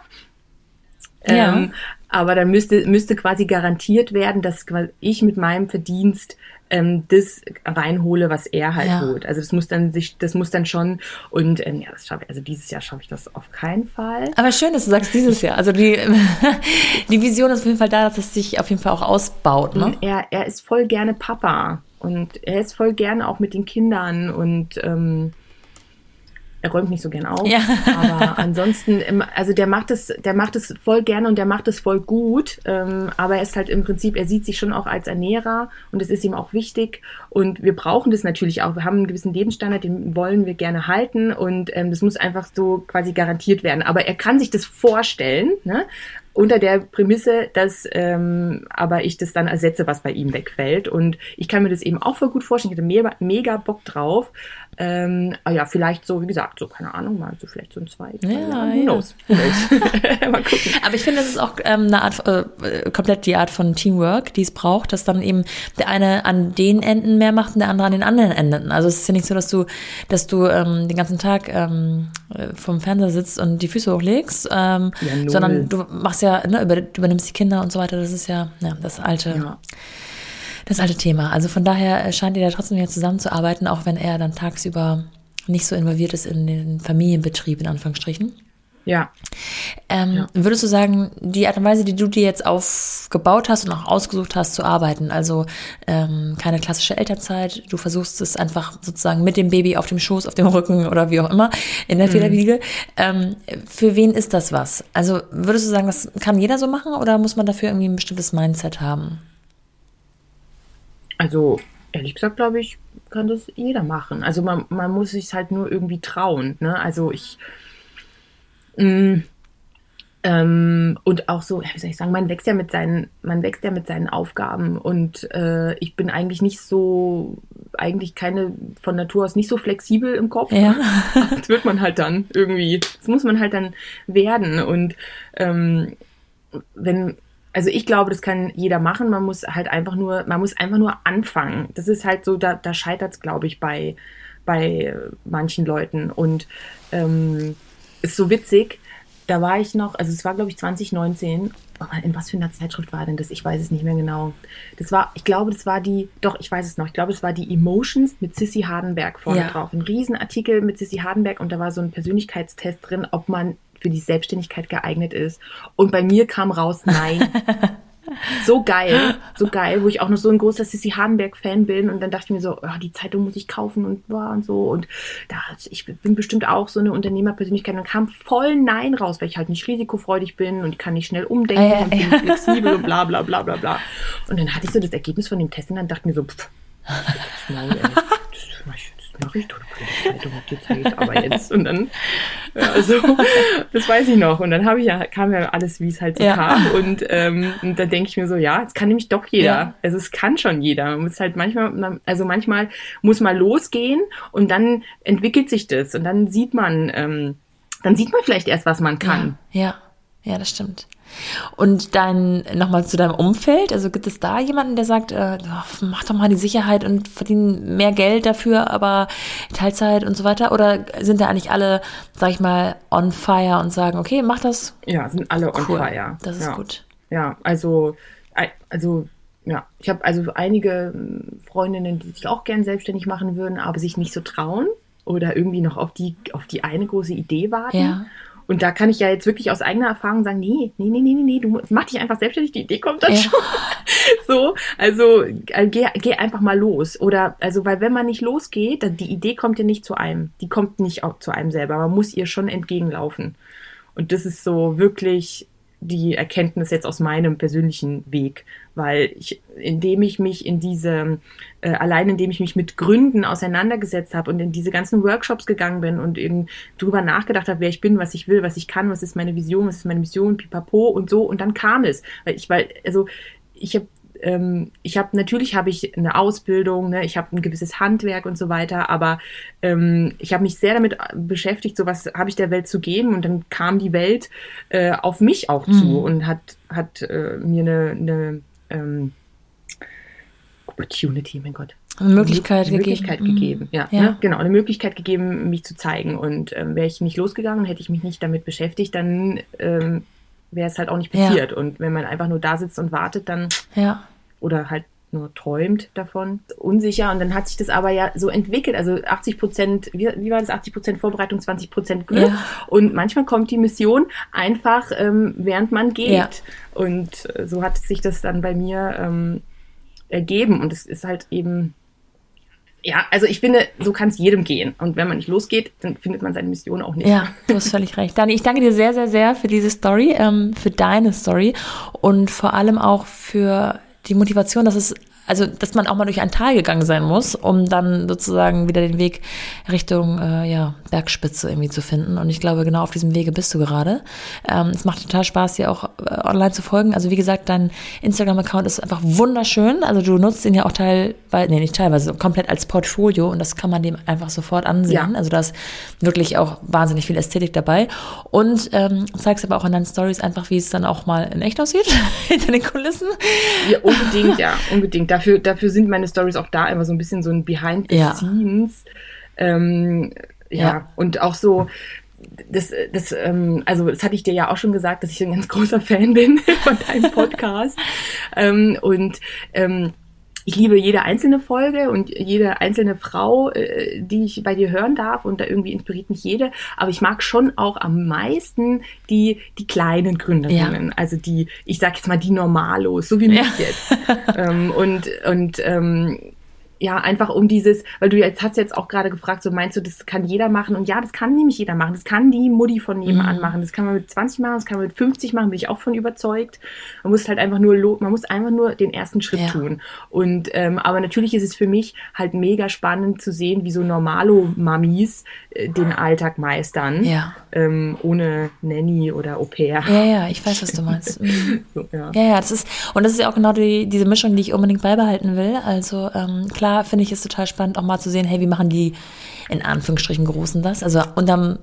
Ja. Ähm, aber dann müsste, müsste quasi garantiert werden, dass ich mit meinem Verdienst ähm, das reinhole, was er halt Ja. holt. Also das muss dann sich, das muss dann schon und ähm, ja, das schaffe ich. Also dieses Jahr schaffe ich das auf keinen Fall. Aber schön, dass du sagst dieses Jahr. Also die, [laughs] die Vision ist auf jeden Fall da, dass es sich auf jeden Fall auch ausbaut. Ne? Er, er ist voll gerne Papa und er ist voll gerne auch mit den Kindern und ähm, er räumt nicht so gern auf. Ja. Aber [laughs] ansonsten, also der macht es, der macht es voll gerne und der macht es voll gut. Ähm, aber er ist halt im Prinzip, er sieht sich schon auch als Ernährer und das ist ihm auch wichtig. Und wir brauchen das natürlich auch. Wir haben einen gewissen Lebensstandard, den wollen wir gerne halten und ähm, das muss einfach so quasi garantiert werden. Aber er kann sich das vorstellen, ne? unter der Prämisse, dass ähm, aber ich das dann ersetze, was bei ihm wegfällt. Und ich kann mir das eben auch voll gut vorstellen. Ich hätte mega, mega Bock drauf. Ähm, aber ja, vielleicht so, wie gesagt, so, keine Ahnung, mal so vielleicht so ein zwei, drei Ja, Jahre. Who ja. knows? [laughs] Mal gucken. Aber ich finde, das ist auch ähm, eine Art, äh, komplett die Art von Teamwork, die es braucht, dass dann eben der eine an den Enden mehr macht und der andere an den anderen Enden. Also es ist ja nicht so, dass du, dass du ähm, den ganzen Tag ähm, äh, vom Fernseher sitzt und die Füße hochlegst, ähm, Ja, sondern du machst ja, ne, über, du übernimmst die Kinder und so weiter. Das ist ja, ja das alte, Ja. Das alte Thema. Also von daher äh, scheint ihr da trotzdem wieder zusammenzuarbeiten, auch wenn er dann tagsüber nicht so involviert ist in den Familienbetrieb, in Anführungsstrichen. Ja. Ähm, Ja. Würdest du sagen, die Art und Weise, die du dir jetzt aufgebaut hast und auch ausgesucht hast zu arbeiten, also ähm, keine klassische Elternzeit, du versuchst es einfach sozusagen mit dem Baby auf dem Schoß, auf dem Rücken oder wie auch immer in der Federwiege. Ähm, für wen ist das was? Also würdest du sagen, das kann jeder so machen oder muss man dafür irgendwie ein bestimmtes Mindset haben? Also, ehrlich gesagt, glaube ich, kann das jeder machen. Also man, man muss sich halt nur irgendwie trauen. Ne? Also ich mh, ähm, und auch so, wie soll ich sagen, man wächst ja mit seinen, man wächst ja mit seinen Aufgaben und äh, ich bin eigentlich nicht so, eigentlich keine von Natur aus nicht so flexibel im Kopf. Ja. [laughs] das wird man halt dann irgendwie, das muss man halt dann werden und ähm, wenn, also ich glaube, das kann jeder machen. Man muss halt einfach nur, man muss einfach nur anfangen. Das ist halt so, da, da scheitert es, glaube ich, bei, bei äh, manchen Leuten. Und ähm, ist so witzig, da war ich noch, also es war, glaube ich, 2019. Oh, in was für einer Zeitschrift war denn das? Ich weiß es nicht mehr genau. Das war, ich glaube, das war die, doch, ich weiß es noch, ich glaube, es war die Emotions mit Sissy Hardenberg vorne Ja. drauf. Ein Riesenartikel mit Sissy Hardenberg und da war so ein Persönlichkeitstest drin, ob man für die Selbstständigkeit geeignet ist. Und bei mir kam raus, nein. [laughs] so geil, so geil, wo ich auch noch so ein großer Sissy Hardenberg-Fan bin. Und dann dachte ich mir so, oh, die Zeitung muss ich kaufen und war und so. Und da, ich bin bestimmt auch so eine Unternehmerpersönlichkeit. Und dann kam voll Nein raus, weil ich halt nicht risikofreudig bin und kann nicht schnell umdenken ja, und bin nicht flexibel und bla bla bla bla bla. Und dann hatte ich so das Ergebnis von dem Test und dann dachte ich mir so, pff, das Maul, ich doch bei der Zeitung, die zeige ich aber jetzt. Und dann, ja, also, das weiß ich noch. Und dann habe ich ja, kam ja alles, wie es halt so Ja. kam. Und, ähm, und da denke ich mir so, ja, es kann nämlich doch jeder. Ja. Also es kann schon jeder. Man muss halt manchmal, man- also manchmal muss mal losgehen und dann entwickelt sich das. Und dann sieht man, ähm, dann sieht man vielleicht erst, was man kann. Ja, ja, das stimmt. Und dein, nochmal zu deinem Umfeld, also gibt es da jemanden, der sagt, äh, mach doch mal die Sicherheit und verdien mehr Geld dafür, aber Teilzeit und so weiter? Oder sind da eigentlich alle, sag ich mal, on fire und sagen, okay, mach das? Ja, sind alle on Cool. fire. Das ist ja. gut. Ja, also, also, ja, ich habe also einige ähm, Freundinnen, die sich auch gern selbstständig machen würden, aber sich nicht so trauen oder irgendwie noch auf die, auf die eine große Idee warten. Ja. Und da kann ich ja jetzt wirklich aus eigener Erfahrung sagen, nee, nee, nee, nee, nee, nee, du mach dich einfach selbstständig, die Idee kommt dann Ja. schon. [laughs] so, also äh, geh, geh einfach mal los. Oder, also, weil wenn man nicht losgeht, dann die Idee kommt ja nicht zu einem. Die kommt nicht auch zu einem selber. Man muss ihr schon entgegenlaufen. Und das ist so wirklich die Erkenntnis jetzt aus meinem persönlichen Weg, weil ich, indem ich mich in diese, äh, allein indem ich mich mit Gründen auseinandergesetzt habe und in diese ganzen Workshops gegangen bin und eben drüber nachgedacht habe, wer ich bin, was ich will, was ich kann, was ist meine Vision, was ist meine Mission, pipapo und so. Und dann kam es, weil ich, weil, also ich habe ähm, ich habe natürlich habe ich eine Ausbildung, ne, ich habe ein gewisses Handwerk und so weiter, aber ähm, ich habe mich sehr damit beschäftigt, so was habe ich der Welt zu geben und dann kam die Welt äh, auf mich auch zu und hat hat äh, mir eine, eine ähm, Opportunity, mein Gott, Eine Möglichkeit eine gegeben. Möglichkeit Mhm. gegeben. Ja, Ja. Ne? genau, eine Möglichkeit gegeben, mich zu zeigen. Und ähm, wäre ich nicht losgegangen, hätte ich mich nicht damit beschäftigt, dann ähm, wäre es halt auch nicht Ja. passiert. Und wenn man einfach nur da sitzt und wartet, dann Ja. oder halt nur träumt davon, unsicher. Und dann hat sich das aber ja so entwickelt. Also 80 Prozent, wie, wie war das? 80 Prozent Vorbereitung, 20 Prozent Glück. Ja. Und manchmal kommt die Mission einfach, ähm, während man geht. Ja. Und so hat sich das dann bei mir ähm, ergeben. Und es ist halt eben ja, also ich finde, so kann es jedem gehen. Und wenn man nicht losgeht, dann findet man seine Mission auch nicht. Ja, du hast völlig recht. Dani, ich danke dir sehr, sehr, sehr für diese Story, ähm, für deine Story und vor allem auch für die Motivation, dass es also dass man auch mal durch ein Tal gegangen sein muss, um dann sozusagen wieder den Weg Richtung äh, ja, Bergspitze irgendwie zu finden. Und ich glaube, genau auf diesem Wege bist du gerade. Ähm, es macht total Spaß, dir auch äh, online zu folgen. Also wie gesagt, dein Instagram-Account ist einfach wunderschön. Also du nutzt ihn ja auch teilweise, nee, nicht teilweise, komplett als Portfolio und das kann man dem einfach sofort ansehen. Ja. Also da ist wirklich auch wahnsinnig viel Ästhetik dabei. Und ähm, zeigst aber auch in deinen Stories einfach, wie es dann auch mal in echt aussieht, [laughs] hinter den Kulissen. Ja, unbedingt, ja, unbedingt dafür, dafür sind meine Stories auch da immer so ein bisschen so ein Behind the ja. Scenes. Ähm, ja. ja, und auch so, das, das, ähm, also das hatte ich dir ja auch schon gesagt, dass ich ein ganz großer Fan bin [laughs] von deinem Podcast. ähm, und ähm, ich liebe jede einzelne Folge und jede einzelne Frau, äh, die ich bei dir hören darf und da irgendwie inspiriert mich jede. Aber ich mag schon auch am meisten die, die kleinen Gründerinnen, ja. also die, ich sag jetzt mal die Normalos, so wie mich ja. jetzt. ähm, und und ähm, ja, einfach um dieses, weil du jetzt hast jetzt auch gerade gefragt, so meinst du, das kann jeder machen? Und ja, das kann nämlich jeder machen. Das kann die Mutti von nebenan mhm. machen. Das kann man mit 20 machen, das kann man mit 50 machen, bin ich auch von überzeugt. Man muss halt einfach nur, man muss einfach nur den ersten Schritt ja. tun. Und, ähm, aber natürlich ist es für mich halt mega spannend zu sehen, wie so Normalo-Mamis äh, den Alltag meistern. Ja. Ähm, ohne Nanny oder Au pair. Ja, ja, ich weiß, was du meinst. [laughs] Mhm. so, ja. ja, ja, das ist, und das ist ja auch genau die, diese Mischung, die ich unbedingt beibehalten will. Also, ähm, klar, klar finde ich es total spannend, auch mal zu sehen, hey, wie machen die in Anführungsstrichen Großen das? Also unterm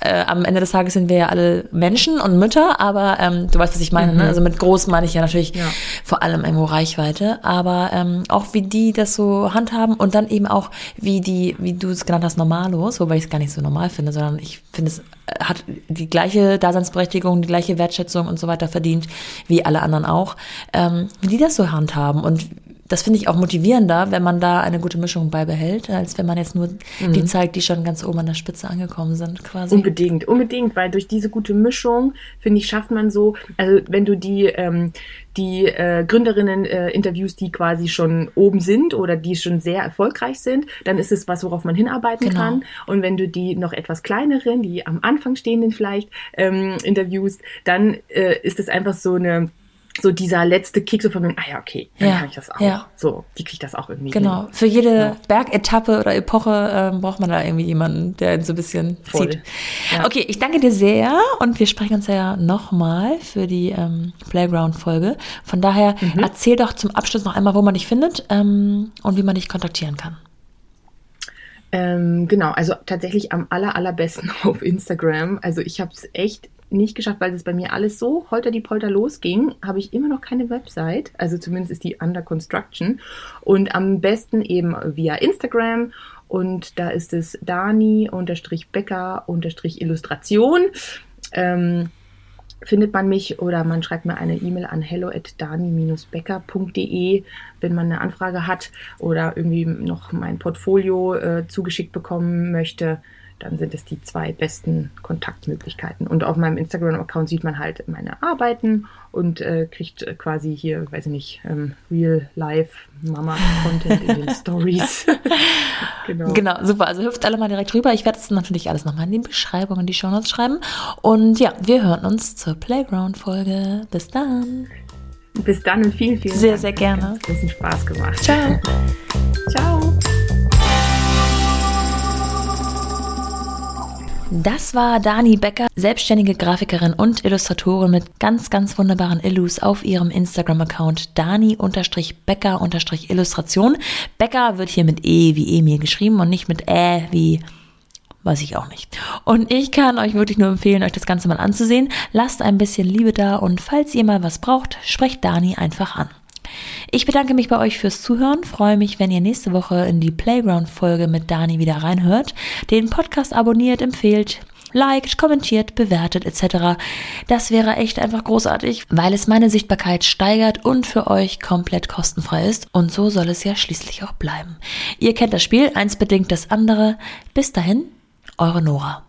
äh, am Ende des Tages sind wir ja alle Menschen und Mütter, aber ähm, du weißt, was ich meine. Ne? Mhm. Ne? Also mit groß meine ich ja natürlich ja. vor allem irgendwo Reichweite, aber ähm, auch wie die das so handhaben und dann eben auch wie die, wie du es genannt hast, normalos, wobei ich es gar nicht so normal finde, sondern ich finde es äh, hat die gleiche Daseinsberechtigung, die gleiche Wertschätzung und so weiter verdient wie alle anderen auch, ähm, wie die das so handhaben und das finde ich auch motivierender, wenn man da eine gute Mischung beibehält, als wenn man jetzt nur mhm. die zeigt, die schon ganz oben an der Spitze angekommen sind, quasi. Unbedingt, unbedingt, weil durch diese gute Mischung, finde ich, schafft man so, also wenn du die, ähm, die äh, Gründerinnen äh, interviews, die quasi schon oben sind oder die schon sehr erfolgreich sind, dann ist es was, worauf man hinarbeiten genau. kann. Und wenn du die noch etwas kleineren, die am Anfang stehenden vielleicht ähm, interviews, dann äh, ist es einfach so eine so dieser letzte Kick so von mir, ah ja, okay, dann ja, kann ich das auch. Ja. So, die kriegt das auch irgendwie. Genau. Hin. Für jede ja. Bergetappe oder Epoche ähm, braucht man da irgendwie jemanden, der ihn so ein bisschen Voll. zieht. Ja. Okay, ich danke dir sehr und wir sprechen uns ja nochmal für die ähm, Playground-Folge. Von daher mhm. erzähl doch zum Abschluss noch einmal, wo man dich findet ähm, und wie man dich kontaktieren kann. Ähm, genau, also tatsächlich am aller, allerbesten [laughs] auf Instagram. Also ich habe es echt nicht geschafft, weil es bei mir alles so holter die Polter losging, habe ich immer noch keine Website. Also zumindest ist die under construction. Und am besten eben via Instagram. Und da ist es Dani-Becker-Illustration. Ähm, findet man mich oder man schreibt mir eine E-Mail an hello at dani-becker.de, wenn man eine Anfrage hat oder irgendwie noch mein Portfolio äh, zugeschickt bekommen möchte dann sind es die zwei besten Kontaktmöglichkeiten. Und auf meinem Instagram-Account sieht man halt meine Arbeiten und äh, kriegt äh, quasi hier, weiß ich nicht, ähm, Real-Life-Mama-Content in den [laughs] Stories. [laughs] genau. genau, super. Also hüpft alle mal direkt rüber. Ich werde es natürlich alles nochmal in die Beschreibung, in die Show Notes schreiben. Und ja, wir hören uns zur Playground-Folge. Bis dann. Bis dann und vielen, vielen sehr, Dank. Sehr, sehr gerne. Hat großen Spaß gemacht. Ciao. [laughs] Ciao. Das war Dani Becker, selbstständige Grafikerin und Illustratorin mit ganz, ganz wunderbaren Illus auf ihrem Instagram-Account Dani-Becker-Illustration. Becker wird hier mit E wie Emil geschrieben und nicht mit Ä wie weiß ich auch nicht. Und ich kann euch wirklich nur empfehlen, euch das Ganze mal anzusehen. Lasst ein bisschen Liebe da und falls ihr mal was braucht, sprecht Dani einfach an. Ich bedanke mich bei euch fürs Zuhören, freue mich, wenn ihr nächste Woche in die Playground-Folge mit Dani wieder reinhört, den Podcast abonniert, empfehlt, liked, kommentiert, bewertet etc. Das wäre echt einfach großartig, weil es meine Sichtbarkeit steigert und für euch komplett kostenfrei ist. Und so soll es ja schließlich auch bleiben. Ihr kennt das Spiel, eins bedingt das andere. Bis dahin, eure Nora.